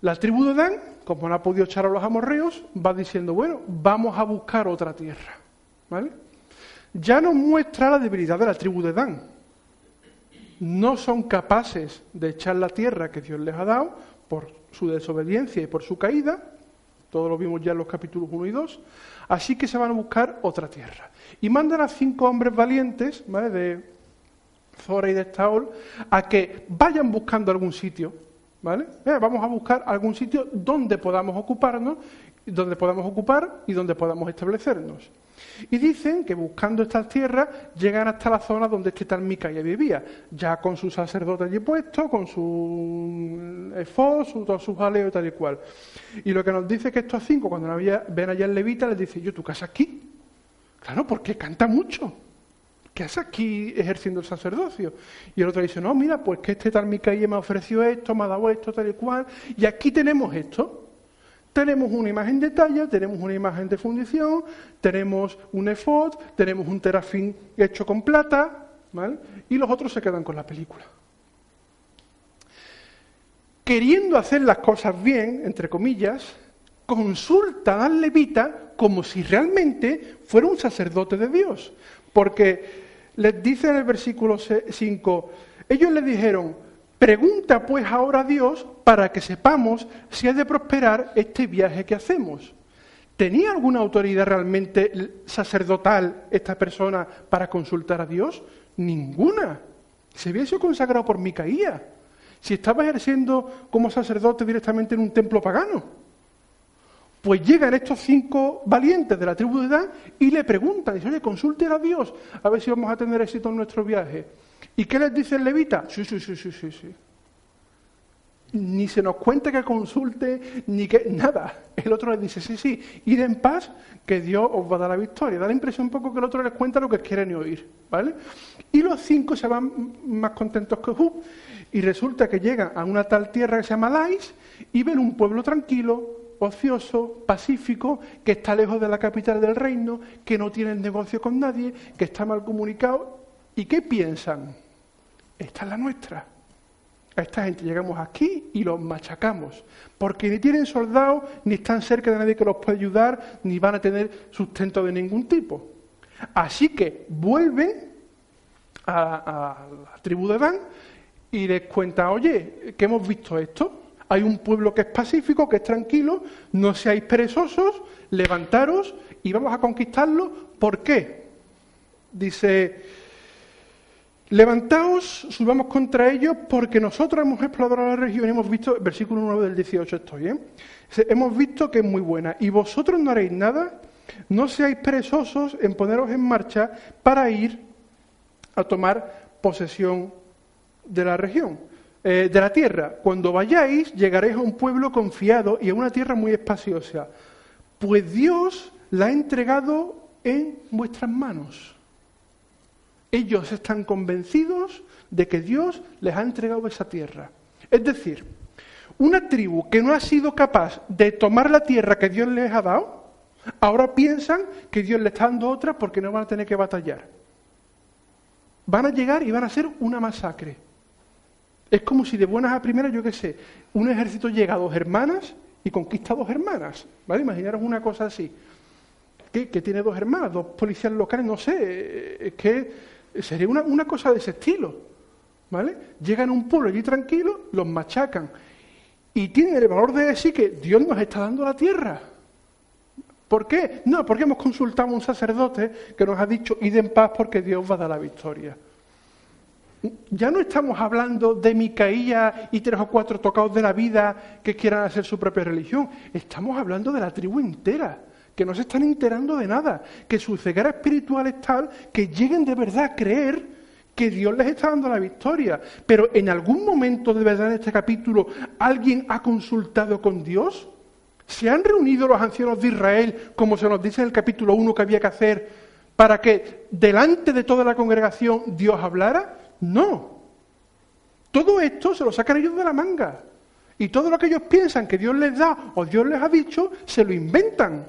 La tribu de Dan, como no ha podido echar a los amorreos, va diciendo, bueno, vamos a buscar otra tierra. ¿Vale? Ya nos muestra la debilidad de la tribu de Dan. No son capaces de echar la tierra que Dios les ha dado por su desobediencia y por su caída. Todo lo vimos ya en los capítulos 1 y 2. Así que se van a buscar otra tierra. Y mandan a cinco hombres valientes, ¿vale? De Zora y de Staol, a que vayan buscando algún sitio, ¿vale? Eh, vamos a buscar algún sitio donde podamos ocuparnos, donde podamos ocupar y donde podamos establecernos. Y dicen que buscando estas tierras llegan hasta la zona donde este tal Micaía vivía, ya con su sacerdote allí puesto, con su efod, su, todos sus aleos y tal y cual. Y lo que nos dice que estos cinco, cuando ven allá en Levita, les dice, yo, ¿tu casa aquí? Claro, porque canta mucho. ¿Qué haces aquí ejerciendo el sacerdocio? Y el otro dice, no, mira, pues que este tal Micaía me ofreció esto, me ha dado esto, tal y cual, y aquí tenemos esto. Tenemos una imagen de talla, tenemos una imagen de fundición, tenemos un efod, tenemos un terafín hecho con plata, ¿vale? Y los otros se quedan con la película. Queriendo hacer las cosas bien, entre comillas, consulta al levita como si realmente fuera un sacerdote de Dios. Porque les dice en el versículo 5, ellos le dijeron, Pregunta pues ahora a Dios para que sepamos si ha de prosperar este viaje que hacemos. ¿Tenía alguna autoridad realmente sacerdotal esta persona para consultar a Dios? Ninguna. Se había sido consagrado por Micaía. Si estaba ejerciendo como sacerdote directamente en un templo pagano. Pues llegan estos cinco valientes de la tribu de Dan y le preguntan, dice, oye, consulte a Dios a ver si vamos a tener éxito en nuestro viaje. ¿Y qué les dice el levita? Sí, sí, sí, sí, sí, sí. Ni se nos cuenta que consulte, ni que nada. El otro les dice, sí, sí, id en paz, que Dios os va a dar la victoria. Da la impresión un poco que el otro les cuenta lo que quieren oír, ¿vale? Y los cinco se van más contentos que Jub, y resulta que llegan a una tal tierra que se llama Lais, y ven un pueblo tranquilo, ocioso, pacífico, que está lejos de la capital del reino, que no tiene negocio con nadie, que está mal comunicado. ¿Y qué piensan? esta es la nuestra. A esta gente llegamos aquí y los machacamos, porque ni tienen soldados, ni están cerca de nadie que los pueda ayudar, ni van a tener sustento de ningún tipo. Así que vuelven a, la tribu de Dan y les cuenta, oye, que hemos visto esto, hay un pueblo que es pacífico, que es tranquilo, no seáis perezosos, levantaros y vamos a conquistarlo. ¿Por qué? Dice, Levantaos, subamos contra ellos, porque nosotros hemos explorado la región y hemos visto, versículo 9 del 18 estoy, ¿eh? hemos visto que es muy buena. Y vosotros no haréis nada, no seáis perezosos en poneros en marcha para ir a tomar posesión de la región, eh, de la tierra. Cuando vayáis, llegaréis a un pueblo confiado y a una tierra muy espaciosa, pues Dios la ha entregado en vuestras manos. Ellos están convencidos de que Dios les ha entregado esa tierra. Es decir, una tribu que no ha sido capaz de tomar la tierra que Dios les ha dado, ahora piensan que Dios les está dando otra porque no van a tener que batallar. Van a llegar y van a ser una masacre. Es como si de buenas a primeras, yo qué sé, un ejército llega a dos hermanas y conquista a dos hermanas. ¿Vale? Imaginaros una cosa así. Que, que tiene dos hermanas, dos policías locales, no sé, es que Sería una, cosa de ese estilo. ¿Vale? Llegan a un pueblo allí tranquilo, los machacan. Y tienen el valor de decir que Dios nos está dando la tierra. ¿Por qué? No, porque hemos consultado a un sacerdote que nos ha dicho, id en paz porque Dios va a dar la victoria. Ya no estamos hablando de Micaía y tres o cuatro tocados de la vida que quieran hacer su propia religión. Estamos hablando de la tribu entera, que no se están enterando de nada, que su ceguera espiritual es tal que lleguen de verdad a creer que Dios les está dando la victoria. Pero en algún momento de verdad en este capítulo alguien ha consultado con Dios. ¿Se han reunido los ancianos de Israel, como se nos dice en el capítulo 1 que había que hacer, para que delante de toda la congregación Dios hablara? No. Todo esto se lo sacan ellos de la manga. Y todo lo que ellos piensan que Dios les da o Dios les ha dicho, se lo inventan.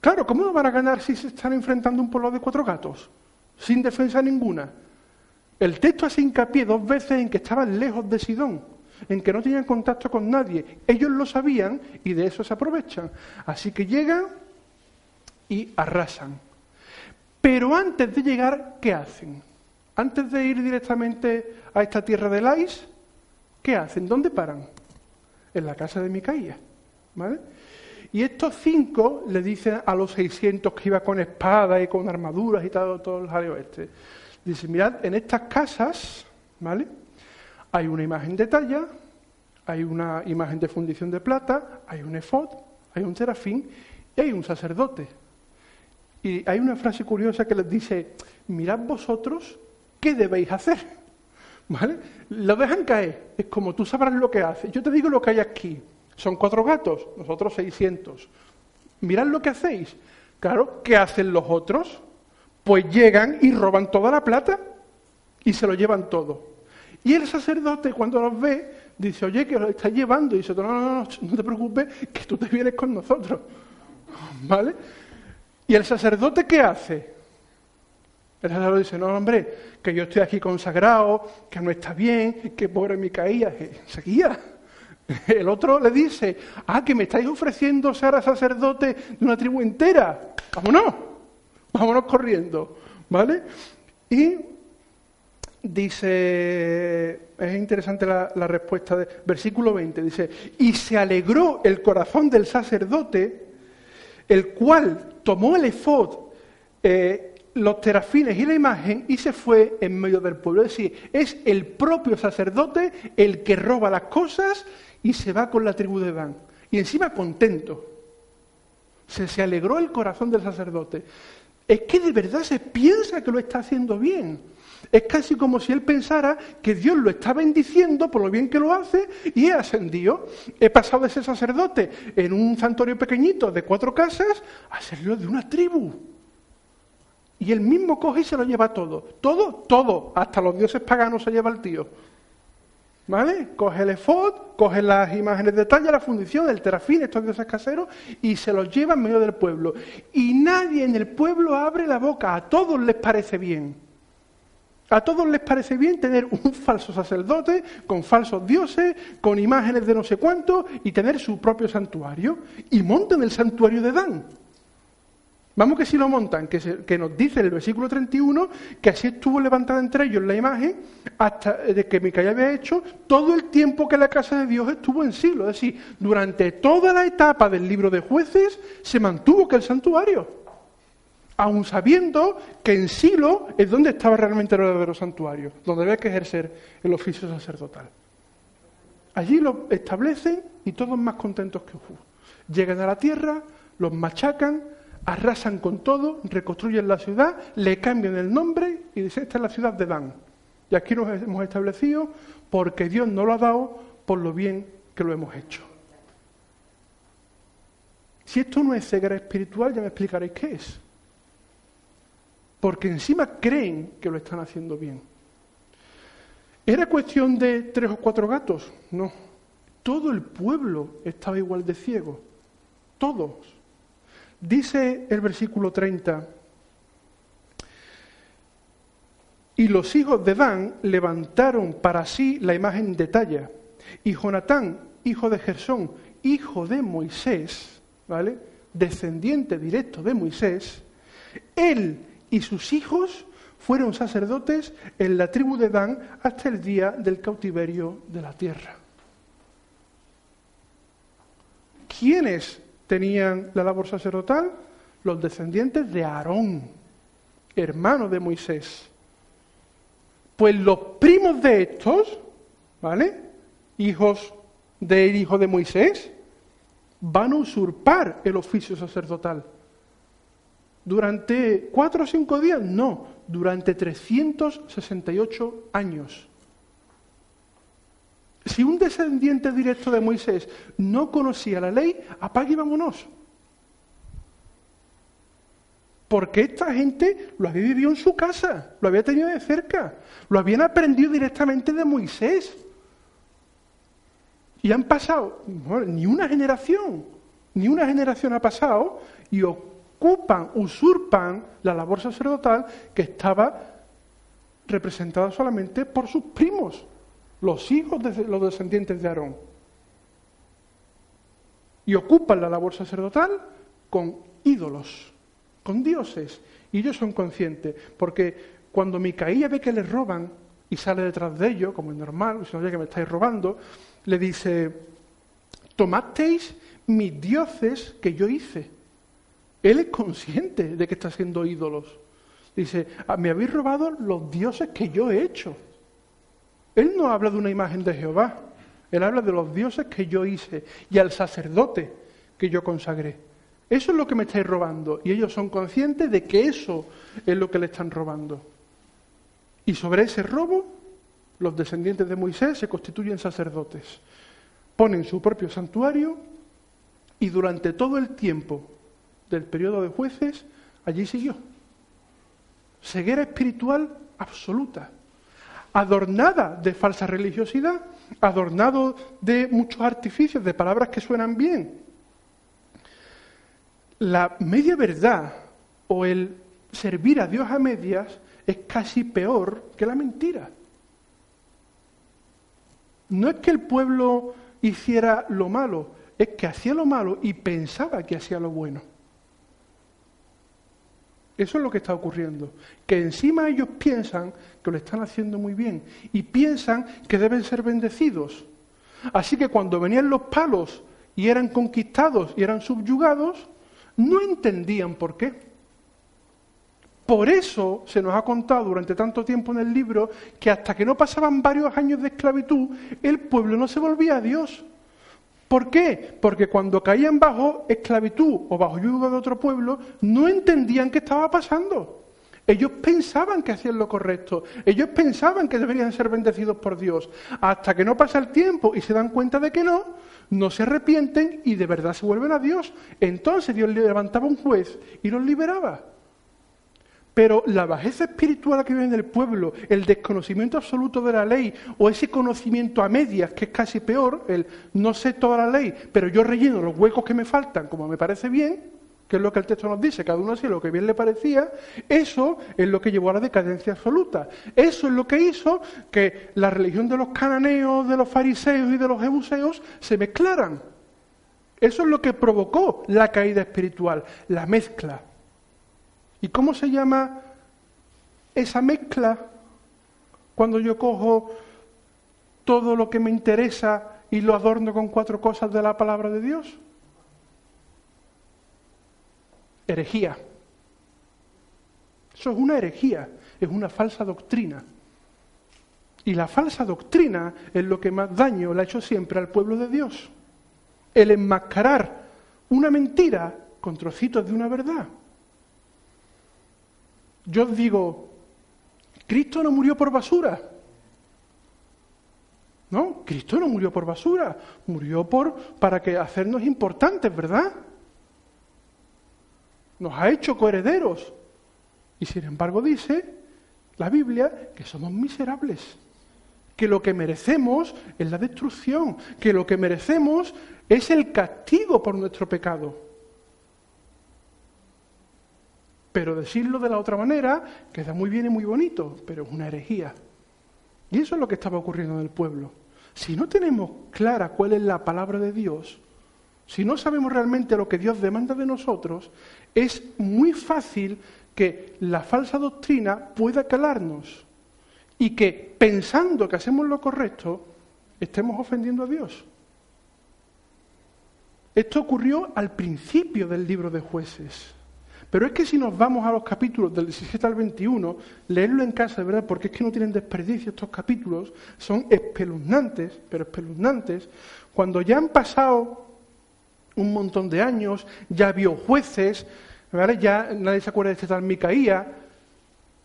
Claro, ¿cómo van a ganar si se están enfrentando un pueblo de cuatro gatos? Sin defensa ninguna. El texto hace hincapié dos veces en que estaban lejos de Sidón, en que no tenían contacto con nadie. Ellos lo sabían y de eso se aprovechan. Así que llegan y arrasan. Pero antes de llegar, ¿qué hacen? Antes de ir directamente a esta tierra de Lais, ¿qué hacen? ¿Dónde paran? En la casa de Micaía. ¿Vale? Y estos cinco le dicen a los 600 que iba con espada y con armaduras y todo, todo el jaleo este. Dice, mirad, en estas casas, ¿vale? Hay una imagen de talla, hay una imagen de fundición de plata, hay un efod, hay un serafín y hay un sacerdote. Y hay una frase curiosa que les dice, mirad vosotros ¿qué debéis hacer? ¿Vale? Lo dejan caer. Es como tú sabrás lo que hace. Yo te digo lo que hay aquí. Son cuatro gatos, nosotros 600. Mirad lo que hacéis. Claro, ¿qué hacen los otros? Pues llegan y roban toda la plata y se lo llevan todo. Y el sacerdote, cuando los ve, dice, oye, que lo estás llevando. Y dice, no, no, no, no te preocupes, que tú te vienes con nosotros. ¿Vale? ¿Y el sacerdote qué hace? El sacerdote dice, no, hombre, que yo estoy aquí consagrado, que no está bien, que pobre mi caía. Seguía. El otro le dice, ah, que me estáis ofreciendo ser sacerdote de una tribu entera. Vámonos, vámonos corriendo. ¿Vale? Y dice, es interesante la, respuesta del versículo 20, dice, y se alegró el corazón del sacerdote, el cual tomó el efod eh, los terafines y la imagen y se fue en medio del pueblo. Es decir, es el propio sacerdote el que roba las cosas y se va con la tribu de Dan. Y encima contento. Se, se alegró el corazón del sacerdote. Es que de verdad se piensa que lo está haciendo bien. Es casi como si él pensara que Dios lo está bendiciendo por lo bien que lo hace y he ascendido. He pasado de ser sacerdote en un santuario pequeñito de cuatro casas a serlo de una tribu. Y él mismo coge y se lo lleva todo. Todo, todo. Hasta los dioses paganos se lleva el tío. ¿Vale? Coge el efod, coge las imágenes de talla, la fundición, el terafín, estos dioses caseros, y se los lleva en medio del pueblo. Y nadie en el pueblo abre la boca. A todos les parece bien. A todos les parece bien tener un falso sacerdote con falsos dioses, con imágenes de no sé cuánto y tener su propio santuario. Y montan el santuario de Dan. Vamos que si lo montan, que, nos dice el versículo 31 que así estuvo levantada entre ellos la imagen hasta de que Micaía había hecho todo el tiempo que la casa de Dios estuvo en Silo. Es decir, durante toda la etapa del libro de jueces se mantuvo que el santuario, aun sabiendo que en Silo es donde estaba realmente el verdadero santuario, donde había que ejercer el oficio sacerdotal. Allí lo establecen y todos más contentos que Jesús. Llegan a la tierra, los machacan, arrasan con todo, reconstruyen la ciudad, le cambian el nombre y dicen, esta es la ciudad de Dan. Y aquí nos hemos establecido porque Dios no lo ha dado por lo bien que lo hemos hecho. Si esto no es ceguera espiritual, ya me explicaréis qué es. Porque encima creen que lo están haciendo bien. ¿Era cuestión de tres o cuatro gatos? No. Todo el pueblo estaba igual de ciego. Todos. Dice el versículo 30, y los hijos de Dan levantaron para sí la imagen de talla, y Jonatán, hijo de Gersón, hijo de Moisés, ¿vale? descendiente directo de Moisés, él y sus hijos fueron sacerdotes en la tribu de Dan hasta el día del cautiverio de la tierra. ¿Quiénes tenían la labor sacerdotal? Los descendientes de Aarón, hermano de Moisés. Pues los primos de estos, ¿vale? Hijos del hijo de Moisés, van a usurpar el oficio sacerdotal. ¿Durante cuatro o cinco días? No, durante 368 años. Si un descendiente directo de Moisés no conocía la ley, apague y vámonos. Porque esta gente lo había vivido en su casa, lo había tenido de cerca, lo habían aprendido directamente de Moisés. Y han pasado, ni una generación, ni una generación ha pasado y ocupan, usurpan la labor sacerdotal que estaba representada solamente por sus primos, los hijos de los descendientes de Aarón. Y ocupan la labor sacerdotal con ídolos, con dioses. Y ellos son conscientes, porque cuando Micaía ve que les roban y sale detrás de ellos, como es normal, si no que me estáis robando, le dice, tomasteis mis dioses que yo hice. Él es consciente de que está haciendo ídolos. Dice, ah, me habéis robado los dioses que yo he hecho. Él no habla de una imagen de Jehová, él habla de los dioses que yo hice y al sacerdote que yo consagré. Eso es lo que me estáis robando y ellos son conscientes de que eso es lo que le están robando. Y sobre ese robo, los descendientes de Moisés se constituyen sacerdotes, ponen su propio santuario y durante todo el tiempo del periodo de jueces, allí siguió. Ceguera espiritual absoluta, adornada de falsa religiosidad, adornado de muchos artificios, de palabras que suenan bien. La media verdad o el servir a Dios a medias es casi peor que la mentira. No es que el pueblo hiciera lo malo, es que hacía lo malo y pensaba que hacía lo bueno. Eso es lo que está ocurriendo. Que encima ellos piensan que lo están haciendo muy bien y piensan que deben ser bendecidos. Así que cuando venían los palos y eran conquistados y eran subyugados, no entendían por qué. Por eso se nos ha contado durante tanto tiempo en el libro que hasta que no pasaban varios años de esclavitud, el pueblo no se volvía a Dios. ¿Por qué? Porque cuando caían bajo esclavitud o bajo yugo de otro pueblo, no entendían qué estaba pasando. Ellos pensaban que hacían lo correcto, ellos pensaban que deberían ser bendecidos por Dios. Hasta que no pasa el tiempo y se dan cuenta de que no, no se arrepienten y de verdad se vuelven a Dios. Entonces Dios levantaba un juez y los liberaba. Pero la bajeza espiritual que vive en el pueblo, el desconocimiento absoluto de la ley o ese conocimiento a medias, que es casi peor, el no sé toda la ley, pero yo relleno los huecos que me faltan como me parece bien, que es lo que el texto nos dice, cada uno hacía lo que bien le parecía, eso es lo que llevó a la decadencia absoluta. Eso es lo que hizo que la religión de los cananeos, de los fariseos y de los jebuseos se mezclaran. Eso es lo que provocó la caída espiritual, la mezcla. ¿Y cómo se llama esa mezcla cuando yo cojo todo lo que me interesa y lo adorno con cuatro cosas de la palabra de Dios? Herejía. Eso es una herejía, es una falsa doctrina. Y la falsa doctrina es lo que más daño le ha hecho siempre al pueblo de Dios. El enmascarar una mentira con trocitos de una verdad. Yo digo, Cristo no murió por basura. No, Cristo no murió por basura, murió por para que hacernos importantes, ¿verdad? Nos ha hecho coherederos. Y sin embargo dice la Biblia que somos miserables, que lo que merecemos es la destrucción, que lo que merecemos es el castigo por nuestro pecado. Pero decirlo de la otra manera queda muy bien y muy bonito, pero es una herejía. Y eso es lo que estaba ocurriendo en el pueblo. Si no tenemos clara cuál es la palabra de Dios, si no sabemos realmente lo que Dios demanda de nosotros, es muy fácil que la falsa doctrina pueda calarnos y que pensando que hacemos lo correcto, estemos ofendiendo a Dios. Esto ocurrió al principio del libro de jueces. Pero es que si nos vamos a los capítulos del 17 al 21, leerlo en casa, verdad, porque es que no tienen desperdicio estos capítulos, son espeluznantes, pero espeluznantes, cuando ya han pasado un montón de años, ya vio jueces, ¿vale? ya nadie se acuerda de este tal Micaía,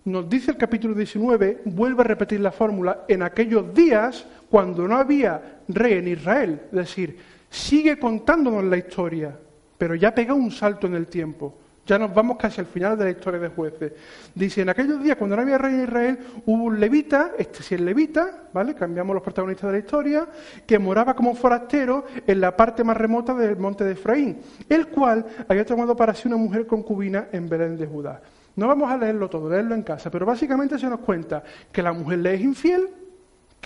nos dice el capítulo 19, vuelve a repetir la fórmula, en aquellos días cuando no había rey en Israel, es decir, sigue contándonos la historia, pero ya pega un salto en el tiempo. Ya nos vamos casi al final de la historia de jueces. Dice, en aquellos días, cuando no había rey en Israel, hubo un levita, este sí es levita, ¿vale? Cambiamos los protagonistas de la historia, que moraba como forastero en la parte más remota del monte de Efraín, el cual había tomado para sí una mujer concubina en Belén de Judá. No vamos a leerlo todo, leerlo en casa, pero básicamente se nos cuenta que la mujer le es infiel,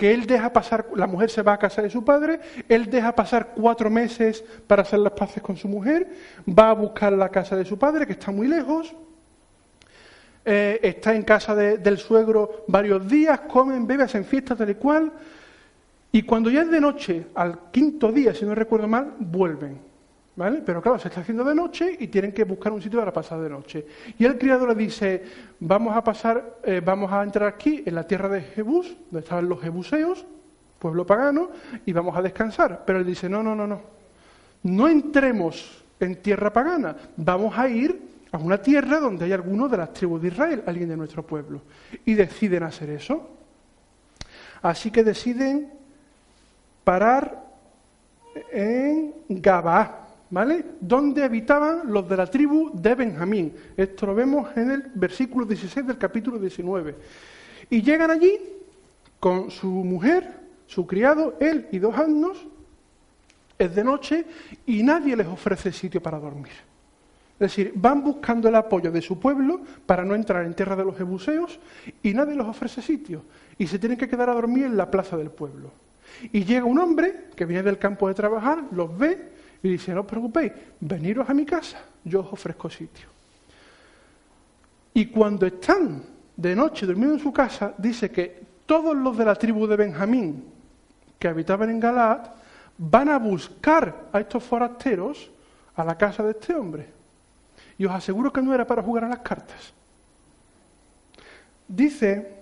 que él deja pasar, la mujer se va a casa de su padre, él deja pasar cuatro meses para hacer las paces con su mujer, va a buscar la casa de su padre, que está muy lejos, eh, está en casa del suegro varios días, comen, beben, hacen fiestas tal y cual, y cuando ya es de noche, al quinto día, si no recuerdo mal, vuelven. Pero claro, se está haciendo de noche y tienen que buscar un sitio para pasar de noche. Y el criado le dice, vamos a pasar, eh, vamos a entrar aquí en la tierra de Jebús, donde estaban los jebuseos, pueblo pagano, y vamos a descansar. Pero él dice, no, no, no, no. No entremos en tierra pagana, vamos a ir a una tierra donde hay alguno de las tribus de Israel, alguien de nuestro pueblo. Y deciden hacer eso. Así que deciden parar en Gabá, ¿vale? Donde habitaban los de la tribu de Benjamín. Esto lo vemos en el versículo 16 del capítulo 19. Y llegan allí con su mujer, su criado, él y dos años, es de noche y nadie les ofrece sitio para dormir. Es decir, van buscando el apoyo de su pueblo para no entrar en tierra de los jebuseos y nadie les ofrece sitio. Y se tienen que quedar a dormir en la plaza del pueblo. Y llega un hombre que viene del campo de trabajar, los ve y dice, no os preocupéis, veniros a mi casa, yo os ofrezco sitio. Y cuando están de noche durmiendo en su casa, dice que todos los de la tribu de Benjamín que habitaban en Galaad van a buscar a estos forasteros a la casa de este hombre. Y os aseguro que no era para jugar a las cartas. Dice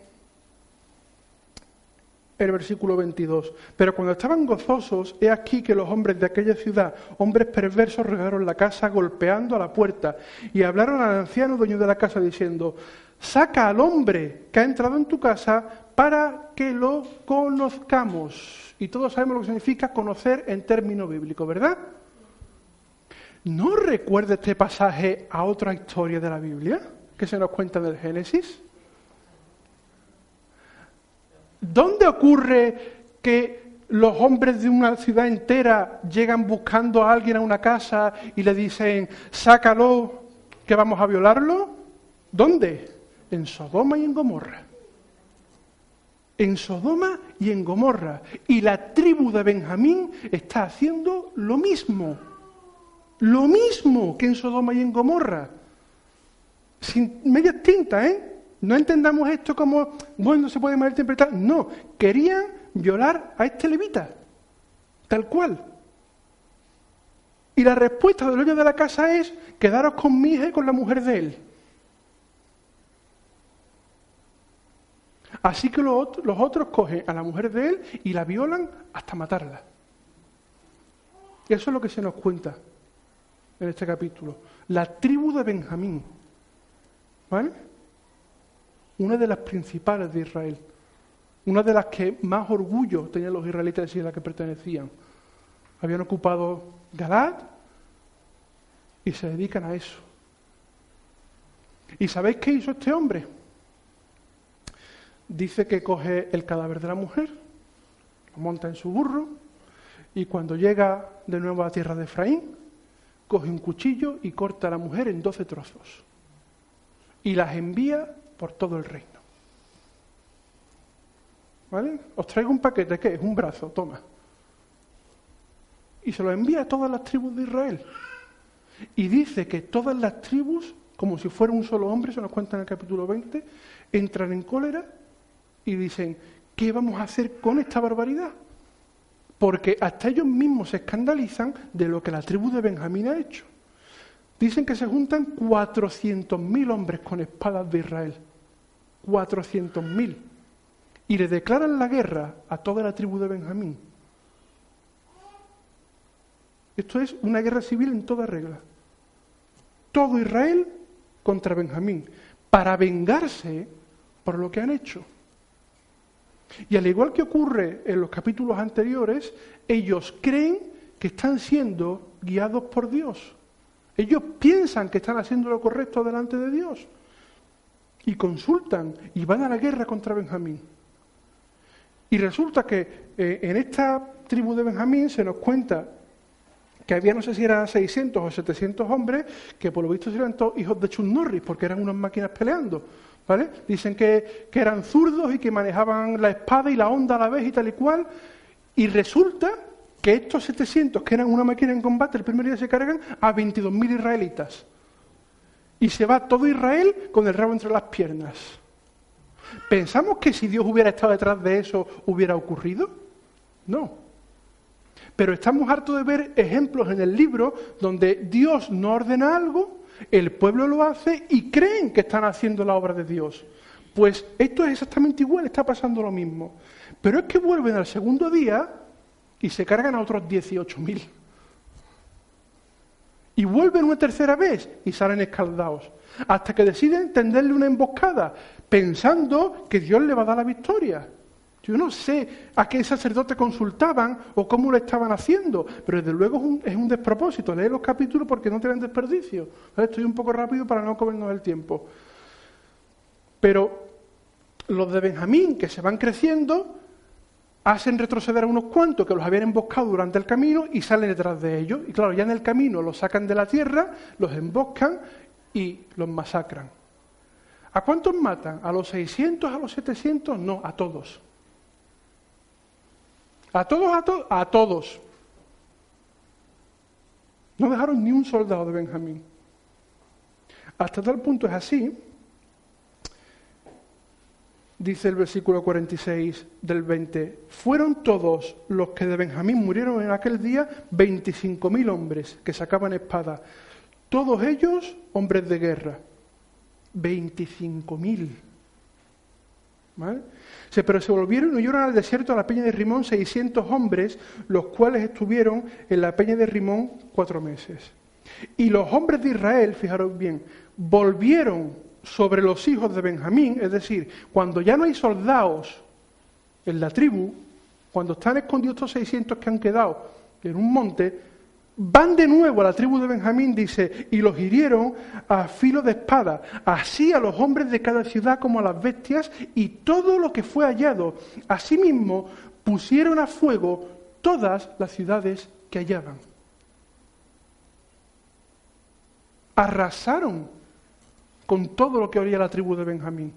el versículo 22. Pero cuando estaban gozosos, he aquí que los hombres de aquella ciudad, hombres perversos, regaron la casa golpeando a la puerta y hablaron al anciano dueño de la casa diciendo, saca al hombre que ha entrado en tu casa para que lo conozcamos. Y todos sabemos lo que significa conocer en término bíblico, ¿verdad? ¿No recuerda este pasaje a otra historia de la Biblia que se nos cuenta del Génesis? ¿Dónde ocurre que los hombres de una ciudad entera llegan buscando a alguien a una casa y le dicen, sácalo, que vamos a violarlo? ¿Dónde? En Sodoma y en Gomorra. En Sodoma y en Gomorra. Y la tribu de Benjamín está haciendo lo mismo. Lo mismo que en Sodoma y en Gomorra. Sin media tinta, ¿eh? No entendamos esto como, bueno, se puede malinterpretar. No, querían violar a este levita, tal cual. Y la respuesta del dueño de la casa es, quedaros con mi hija y con la mujer de él. Así que los, otros cogen a la mujer de él y la violan hasta matarla. Y eso es lo que se nos cuenta en este capítulo. La tribu de Benjamín. ¿Vale? Una de las principales de Israel, una de las que más orgullo tenían los israelitas y a la que pertenecían. Habían ocupado Galad y se dedican a eso. ¿Y sabéis qué hizo este hombre? Dice que coge el cadáver de la mujer, lo monta en su burro y cuando llega de nuevo a la tierra de Efraín, coge un cuchillo y corta a la mujer en doce trozos y las envía por todo el reino. ¿Vale? Os traigo un paquete, ¿qué es? Un brazo, toma. Y se lo envía a todas las tribus de Israel. Y dice que todas las tribus, como si fuera un solo hombre, se nos cuenta en el capítulo 20, entran en cólera y dicen, ¿qué vamos a hacer con esta barbaridad? porque hasta ellos mismos se escandalizan de lo que la tribu de Benjamín ha hecho. Dicen que se juntan 400.000 hombres con espadas de Israel. 400.000. Y le declaran la guerra a toda la tribu de Benjamín. Esto es una guerra civil en toda regla. Todo Israel contra Benjamín, para vengarse por lo que han hecho. Y al igual que ocurre en los capítulos anteriores, ellos creen que están siendo guiados por Dios. Ellos piensan que están haciendo lo correcto delante de Dios. Y consultan y van a la guerra contra Benjamín. Y resulta que eh, en esta tribu de Benjamín se nos cuenta que había no sé si eran 600 o 700 hombres que por lo visto eran todos hijos de Chuck porque eran unas máquinas peleando. ¿vale? Dicen que, que eran zurdos y que manejaban la espada y la onda a la vez y tal y cual. Y resulta que estos 700, que eran una máquina en combate, el primer día se cargan a 22.000 israelitas. Y se va todo Israel con el rabo entre las piernas. ¿Pensamos que si Dios hubiera estado detrás de eso hubiera ocurrido? No. Pero estamos hartos de ver ejemplos en el libro donde Dios no ordena algo, el pueblo lo hace y creen que están haciendo la obra de Dios. Pues esto es exactamente igual, está pasando lo mismo. Pero es que vuelven al segundo día y se cargan a otros 18.000. Y vuelven una tercera vez y salen escaldados. Hasta que deciden tenderle una emboscada, pensando que Dios le va a dar la victoria. Yo no sé a qué sacerdote consultaban o cómo lo estaban haciendo, pero desde luego es un, despropósito. Leer los capítulos porque no tienen desperdicio. Estoy un poco rápido para no comernos el tiempo. Pero los de Benjamín, que se van creciendo, hacen retroceder a unos cuantos que los habían emboscado durante el camino y salen detrás de ellos. Y claro, ya en el camino los sacan de la tierra, los emboscan y los masacran. ¿A cuántos matan? ¿A los 600, a los 700? No, a todos. A todos, a, todos, a todos. No dejaron ni un soldado de Benjamín. Hasta tal punto es así, dice el versículo 46 del 20, fueron todos los que de Benjamín murieron en aquel día 25.000 hombres que sacaban espada, todos ellos hombres de guerra. 25.000. ¿Vale? pero se volvieron y huyeron al desierto a la peña de Rimón 600 hombres, los cuales estuvieron en la peña de Rimón cuatro meses. Y los hombres de Israel, fijaros bien, volvieron sobre los hijos de Benjamín, es decir, cuando ya no hay soldados en la tribu, cuando están escondidos estos 600 que han quedado en un monte, Van de nuevo a la tribu de Benjamín, dice, y los hirieron a filo de espada, así a los hombres de cada ciudad como a las bestias, y todo lo que fue hallado. Asimismo, pusieron a fuego todas las ciudades que hallaban. Arrasaron con todo lo que oría la tribu de Benjamín.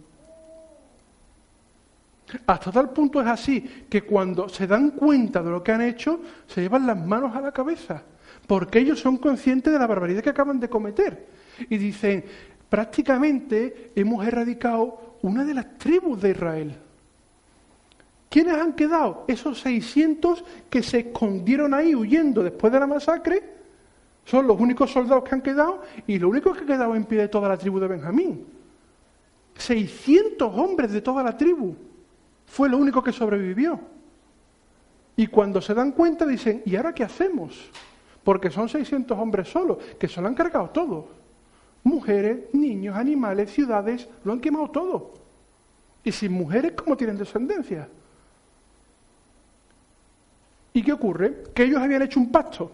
Hasta tal punto es así que cuando se dan cuenta de lo que han hecho, se llevan las manos a la cabeza porque ellos son conscientes de la barbaridad que acaban de cometer. Y dicen, prácticamente hemos erradicado una de las tribus de Israel. ¿Quiénes han quedado? Esos 600 que se escondieron ahí huyendo después de la masacre, son los únicos soldados que han quedado y los únicos que han quedado en pie de toda la tribu de Benjamín. 600 hombres de toda la tribu. Fue lo único que sobrevivió. Y cuando se dan cuenta dicen, ¿y ahora qué hacemos? porque son 600 hombres solos, que se lo han cargado todo. Mujeres, niños, animales, ciudades, lo han quemado todo. Y sin mujeres, ¿cómo tienen descendencia? ¿Y qué ocurre? Que ellos habían hecho un pacto.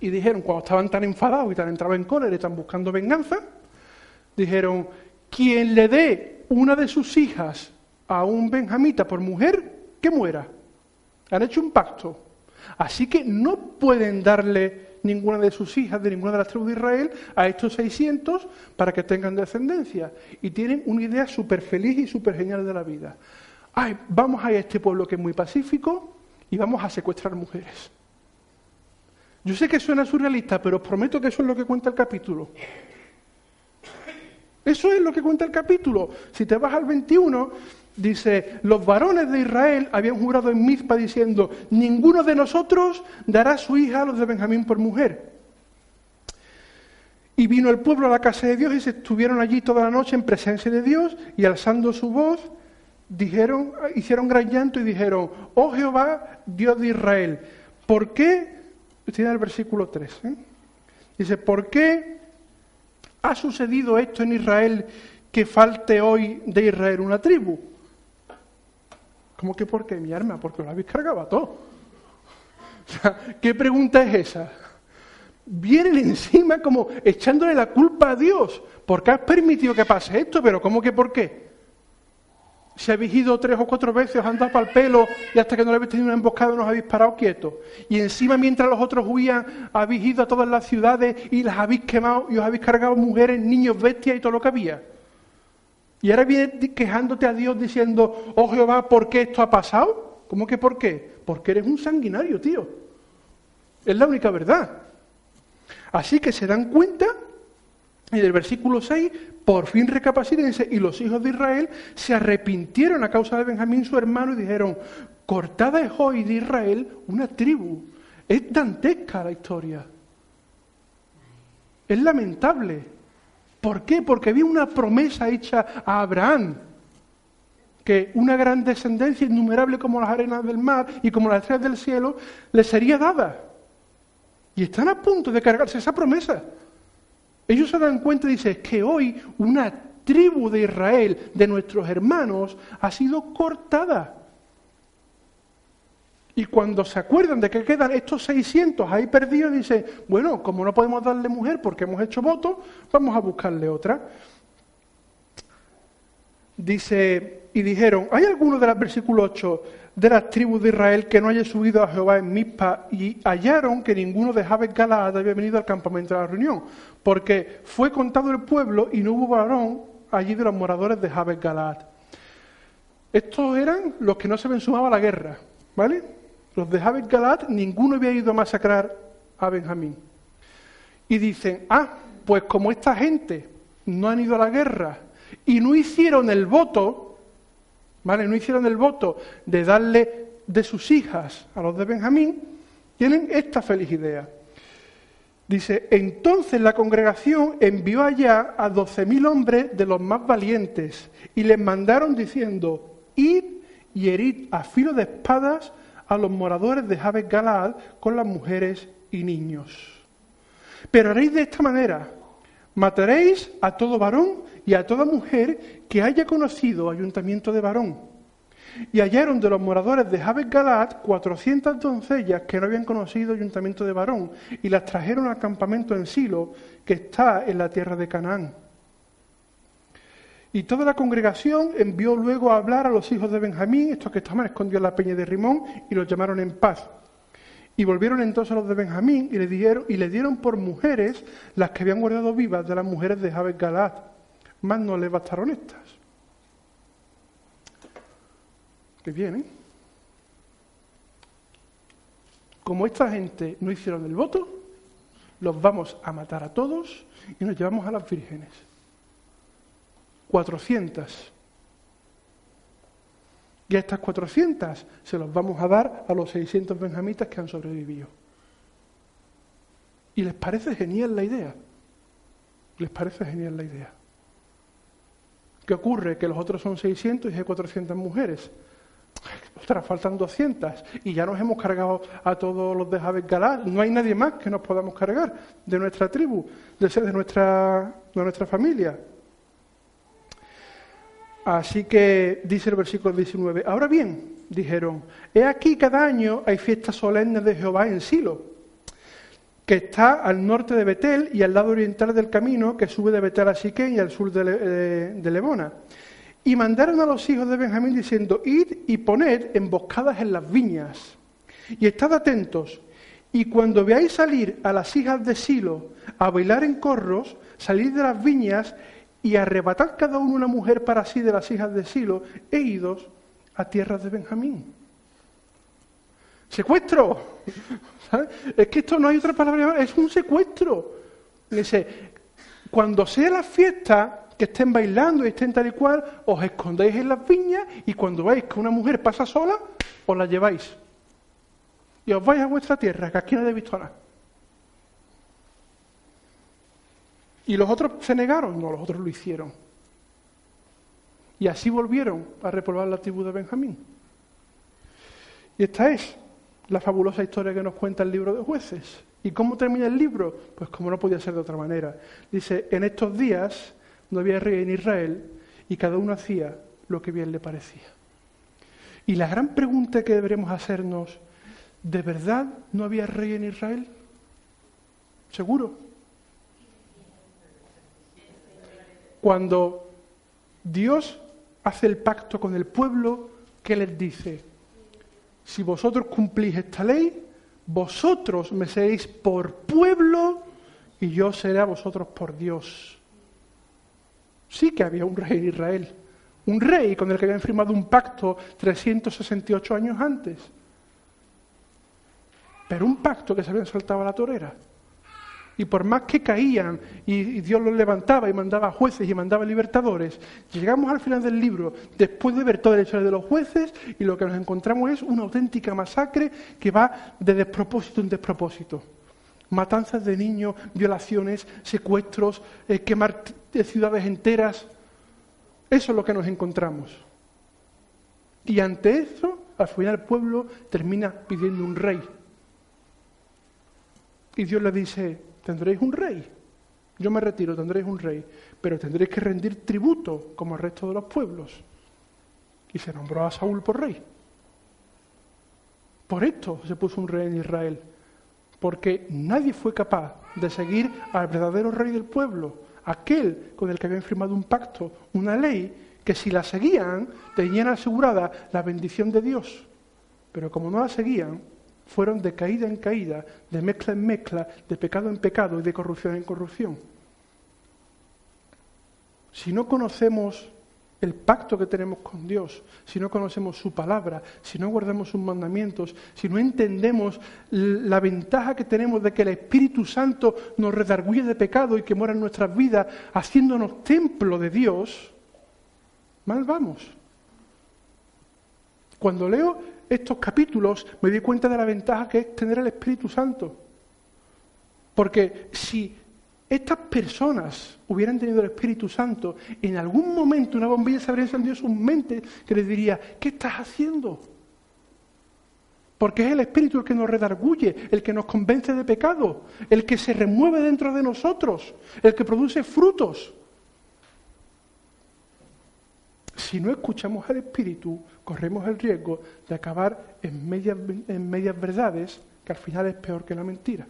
Y dijeron, cuando estaban tan enfadados y tan entrados en cólera y están buscando venganza, dijeron, quien le dé una de sus hijas a un benjamita por mujer, que muera. Han hecho un pacto. Así que no pueden darle ninguna de sus hijas de ninguna de las tribus de Israel a estos 600 para que tengan descendencia. Y tienen una idea súper feliz y súper genial de la vida. Ay, vamos a este pueblo que es muy pacífico y vamos a secuestrar mujeres. Yo sé que suena surrealista, pero os prometo que eso es lo que cuenta el capítulo. Eso es lo que cuenta el capítulo. Si te vas al 21, dice, los varones de Israel habían jurado en Mizpa diciendo, ninguno de nosotros dará su hija a los de Benjamín por mujer. Y vino el pueblo a la casa de Dios y se estuvieron allí toda la noche en presencia de Dios y alzando su voz, dijeron, hicieron gran llanto y dijeron, oh Jehová, Dios de Israel, ¿por qué? En el versículo 3. ¿eh? Dice, ¿por qué ha sucedido esto en Israel que falte hoy de Israel una tribu? ¿Cómo que por qué, mi arma? Porque lo habéis cargado a todo. ¿Qué pregunta es esa? Vienen encima como echándole la culpa a Dios. ¿Por qué has permitido que pase esto? Pero ¿cómo que por qué? Si habéis ido tres o cuatro veces, os han dado para el pelo y hasta que no le habéis tenido una emboscada nos habéis parado quietos. Y encima, mientras los otros huían, habéis ido a todas las ciudades y las habéis quemado y os habéis cargado mujeres, niños, bestias y todo lo que había. Y ahora vienes quejándote a Dios diciendo, oh Jehová, ¿por qué esto ha pasado? ¿Cómo que por qué? Porque eres un sanguinario, tío. Es la única verdad. Así que se dan cuenta, y del versículo 6, por fin recapacítense, y los hijos de Israel se arrepintieron a causa de Benjamín, su hermano, y dijeron, cortada es hoy de Israel una tribu. Es dantesca la historia. Es lamentable. ¿Por qué? Porque había una promesa hecha a Abraham, que una gran descendencia innumerable como las arenas del mar y como las estrellas del cielo le sería dada. Y están a punto de cargarse esa promesa. Ellos se dan cuenta y dicen que hoy una tribu de Israel, de nuestros hermanos, ha sido cortada. Y cuando se acuerdan de que quedan estos 600 ahí perdidos, dicen, bueno, como no podemos darle mujer porque hemos hecho voto, vamos a buscarle otra. Dice, y dijeron, ¿hay alguno de los versículos 8 de las tribus de Israel que no haya subido a Jehová en Mizpa? Y hallaron que ninguno de Jabes Galaad había venido al campamento de la reunión, porque fue contado el pueblo y no hubo varón allí de los moradores de Jabes Galaad. Estos eran los que no se ven sumado a la guerra, ¿vale? Los de Jabes Galat, ninguno había ido a masacrar a Benjamín. Y dicen, ah, pues como esta gente no han ido a la guerra y no hicieron el voto, ¿vale? No hicieron el voto de darle de sus hijas a los de Benjamín, tienen esta feliz idea. Dice, entonces la congregación envió allá a doce mil hombres de los más valientes y les mandaron diciendo, id y herid a filo de espadas a los moradores de Jabes Galaad con las mujeres y niños. Pero haréis de esta manera, mataréis a todo varón y a toda mujer que haya conocido ayuntamiento de varón. Y hallaron de los moradores de Jabes Galaad cuatrocientas doncellas que no habían conocido ayuntamiento de varón, y las trajeron al campamento en Silo, que está en la tierra de Canaán. Y toda la congregación envió luego a hablar a los hijos de Benjamín, estos que estaban escondidos en la peña de Rimón, y los llamaron en paz. Y volvieron entonces los de Benjamín y le dieron, y le dieron por mujeres las que habían guardado vivas de las mujeres de Jabes Galad. Más no les bastaron estas. Que vienen. Como esta gente no hicieron el voto, los vamos a matar a todos y nos llevamos a las vírgenes. 400. Y a estas 400 se los vamos a dar a los 600 benjamitas que han sobrevivido. Y les parece genial la idea. Les parece genial la idea. ¿Qué ocurre? Que los otros son 600 y hay 400 mujeres. Ostras, faltan 200 y ya nos hemos cargado a todos los de Jabez Galá. No hay nadie más que nos podamos cargar de nuestra tribu, de, de, nuestra, de nuestra familia. Así que dice el versículo 19, ahora bien, dijeron, he aquí cada año hay fiestas solemnes de Jehová en Silo, que está al norte de Betel y al lado oriental del camino que sube de Betel a Siquén y al sur de, de, Lebona. Y mandaron a los hijos de Benjamín diciendo, id y poned emboscadas en las viñas, y estad atentos, y cuando veáis salir a las hijas de Silo a bailar en corros, salid de las viñas y arrebatar cada uno una mujer para sí de las hijas de Silo e idos a tierras de Benjamín. Secuestro. Es que esto no hay otra palabra, es un secuestro. Dice, cuando sea la fiesta, que estén bailando y estén tal y cual, os escondéis en las viñas y cuando veis que una mujer pasa sola, os la lleváis. Y os vais a vuestra tierra, que aquí no habéis visto. ¿Y los otros se negaron? No, los otros lo hicieron. Y así volvieron a repoblar la tribu de Benjamín. Y esta es la fabulosa historia que nos cuenta el libro de jueces. ¿Y cómo termina el libro? Pues como no podía ser de otra manera. Dice, en estos días no había rey en Israel y cada uno hacía lo que bien le parecía. Y la gran pregunta que deberemos hacernos, ¿de verdad no había rey en Israel? ¿Seguro? Cuando Dios hace el pacto con el pueblo, ¿qué les dice? Si vosotros cumplís esta ley, vosotros me seréis por pueblo y yo seré a vosotros por Dios. Sí que había un rey en Israel, un rey con el que habían firmado un pacto 368 años antes, pero un pacto que se habían saltado a la torera. Y por más que caían y, Dios los levantaba y mandaba jueces y mandaba libertadores, llegamos al final del libro, después de ver toda la historia de los jueces, y lo que nos encontramos es una auténtica masacre que va de despropósito en despropósito. Matanzas de niños, violaciones, secuestros, eh, quemar ciudades enteras. Eso es lo que nos encontramos. Y ante eso, al final el pueblo termina pidiendo un rey. Y Dios le dice, tendréis un rey. Yo me retiro, tendréis un rey, pero tendréis que rendir tributo como el resto de los pueblos. Y se nombró a Saúl por rey. Por esto se puso un rey en Israel, porque nadie fue capaz de seguir al verdadero rey del pueblo, aquel con el que habían firmado un pacto, una ley, que si la seguían tenían asegurada la bendición de Dios. Pero como no la seguían, fueron de caída en caída, de mezcla en mezcla, de pecado en pecado y de corrupción en corrupción. Si no conocemos el pacto que tenemos con Dios, si no conocemos su palabra, si no guardamos sus mandamientos, si no entendemos la ventaja que tenemos de que el Espíritu Santo nos redarguye de pecado y que muera en nuestras vidas haciéndonos templo de Dios, mal vamos. Cuando leo estos capítulos me di cuenta de la ventaja que es tener el Espíritu Santo. Porque si estas personas hubieran tenido el Espíritu Santo, en algún momento una bombilla se habría encendido en su mente que les diría, ¿qué estás haciendo? Porque es el Espíritu el que nos redarguye, el que nos convence de pecado, el que se remueve dentro de nosotros, el que produce frutos. Si no escuchamos al Espíritu, corremos el riesgo de acabar en medias, verdades, que al final es peor que la mentira.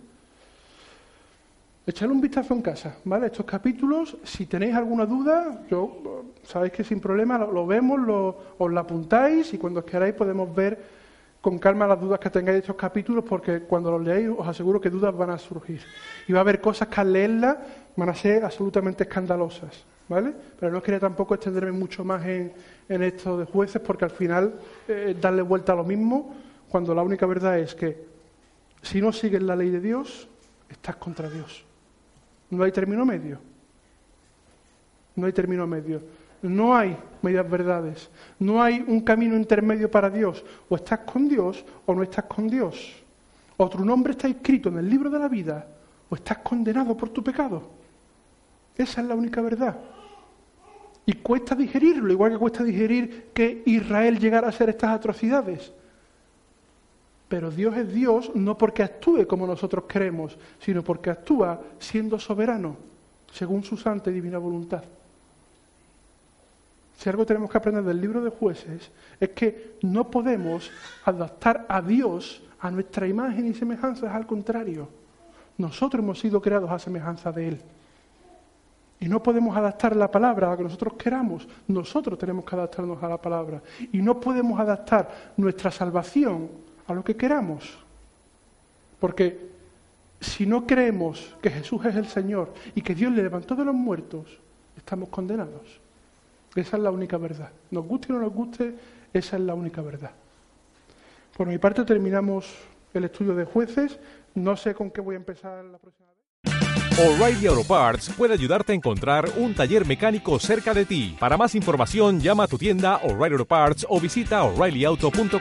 Echadle un vistazo en casa, ¿vale? Estos capítulos, si tenéis alguna duda, yo sabéis que sin problema lo, vemos, lo, os la apuntáis y cuando queráis podemos ver con calma las dudas que tengáis de estos capítulos, porque cuando los leáis os aseguro que dudas van a surgir. Y va a haber cosas que al leerlas van a ser absolutamente escandalosas, ¿vale? Pero no quería tampoco extenderme mucho más en, en esto de jueces, porque al final eh, darle vuelta a lo mismo, cuando la única verdad es que si no sigues la ley de Dios, estás contra Dios. No hay término medio. No hay término medio. No hay medias verdades. No hay un camino intermedio para Dios. O estás con Dios o no estás con Dios. Otro nombre está escrito en el libro de la vida o estás condenado por tu pecado. Esa es la única verdad. Y cuesta digerirlo, igual que cuesta digerir que Israel llegara a hacer estas atrocidades. Pero Dios es Dios no porque actúe como nosotros queremos, sino porque actúa siendo soberano, según su santa y divina voluntad. Si algo tenemos que aprender del libro de jueces es que no podemos adaptar a Dios a nuestra imagen y semejanza, es al contrario. Nosotros hemos sido creados a semejanza de Él. Y no podemos adaptar la palabra a lo que nosotros queramos. Nosotros tenemos que adaptarnos a la palabra. Y no podemos adaptar nuestra salvación a lo que queramos. Porque si no creemos que Jesús es el Señor y que Dios le levantó de los muertos, estamos condenados. Esa es la única verdad. Nos guste o no nos guste, esa es la única verdad. Por mi parte terminamos el estudio de jueces. No sé con qué voy a empezar la próxima vez. O'Reilly Auto Parts puede ayudarte a encontrar un taller mecánico cerca de ti. Para más información, llama a tu tienda O'Reilly Auto Parts o visita oreillyauto.com.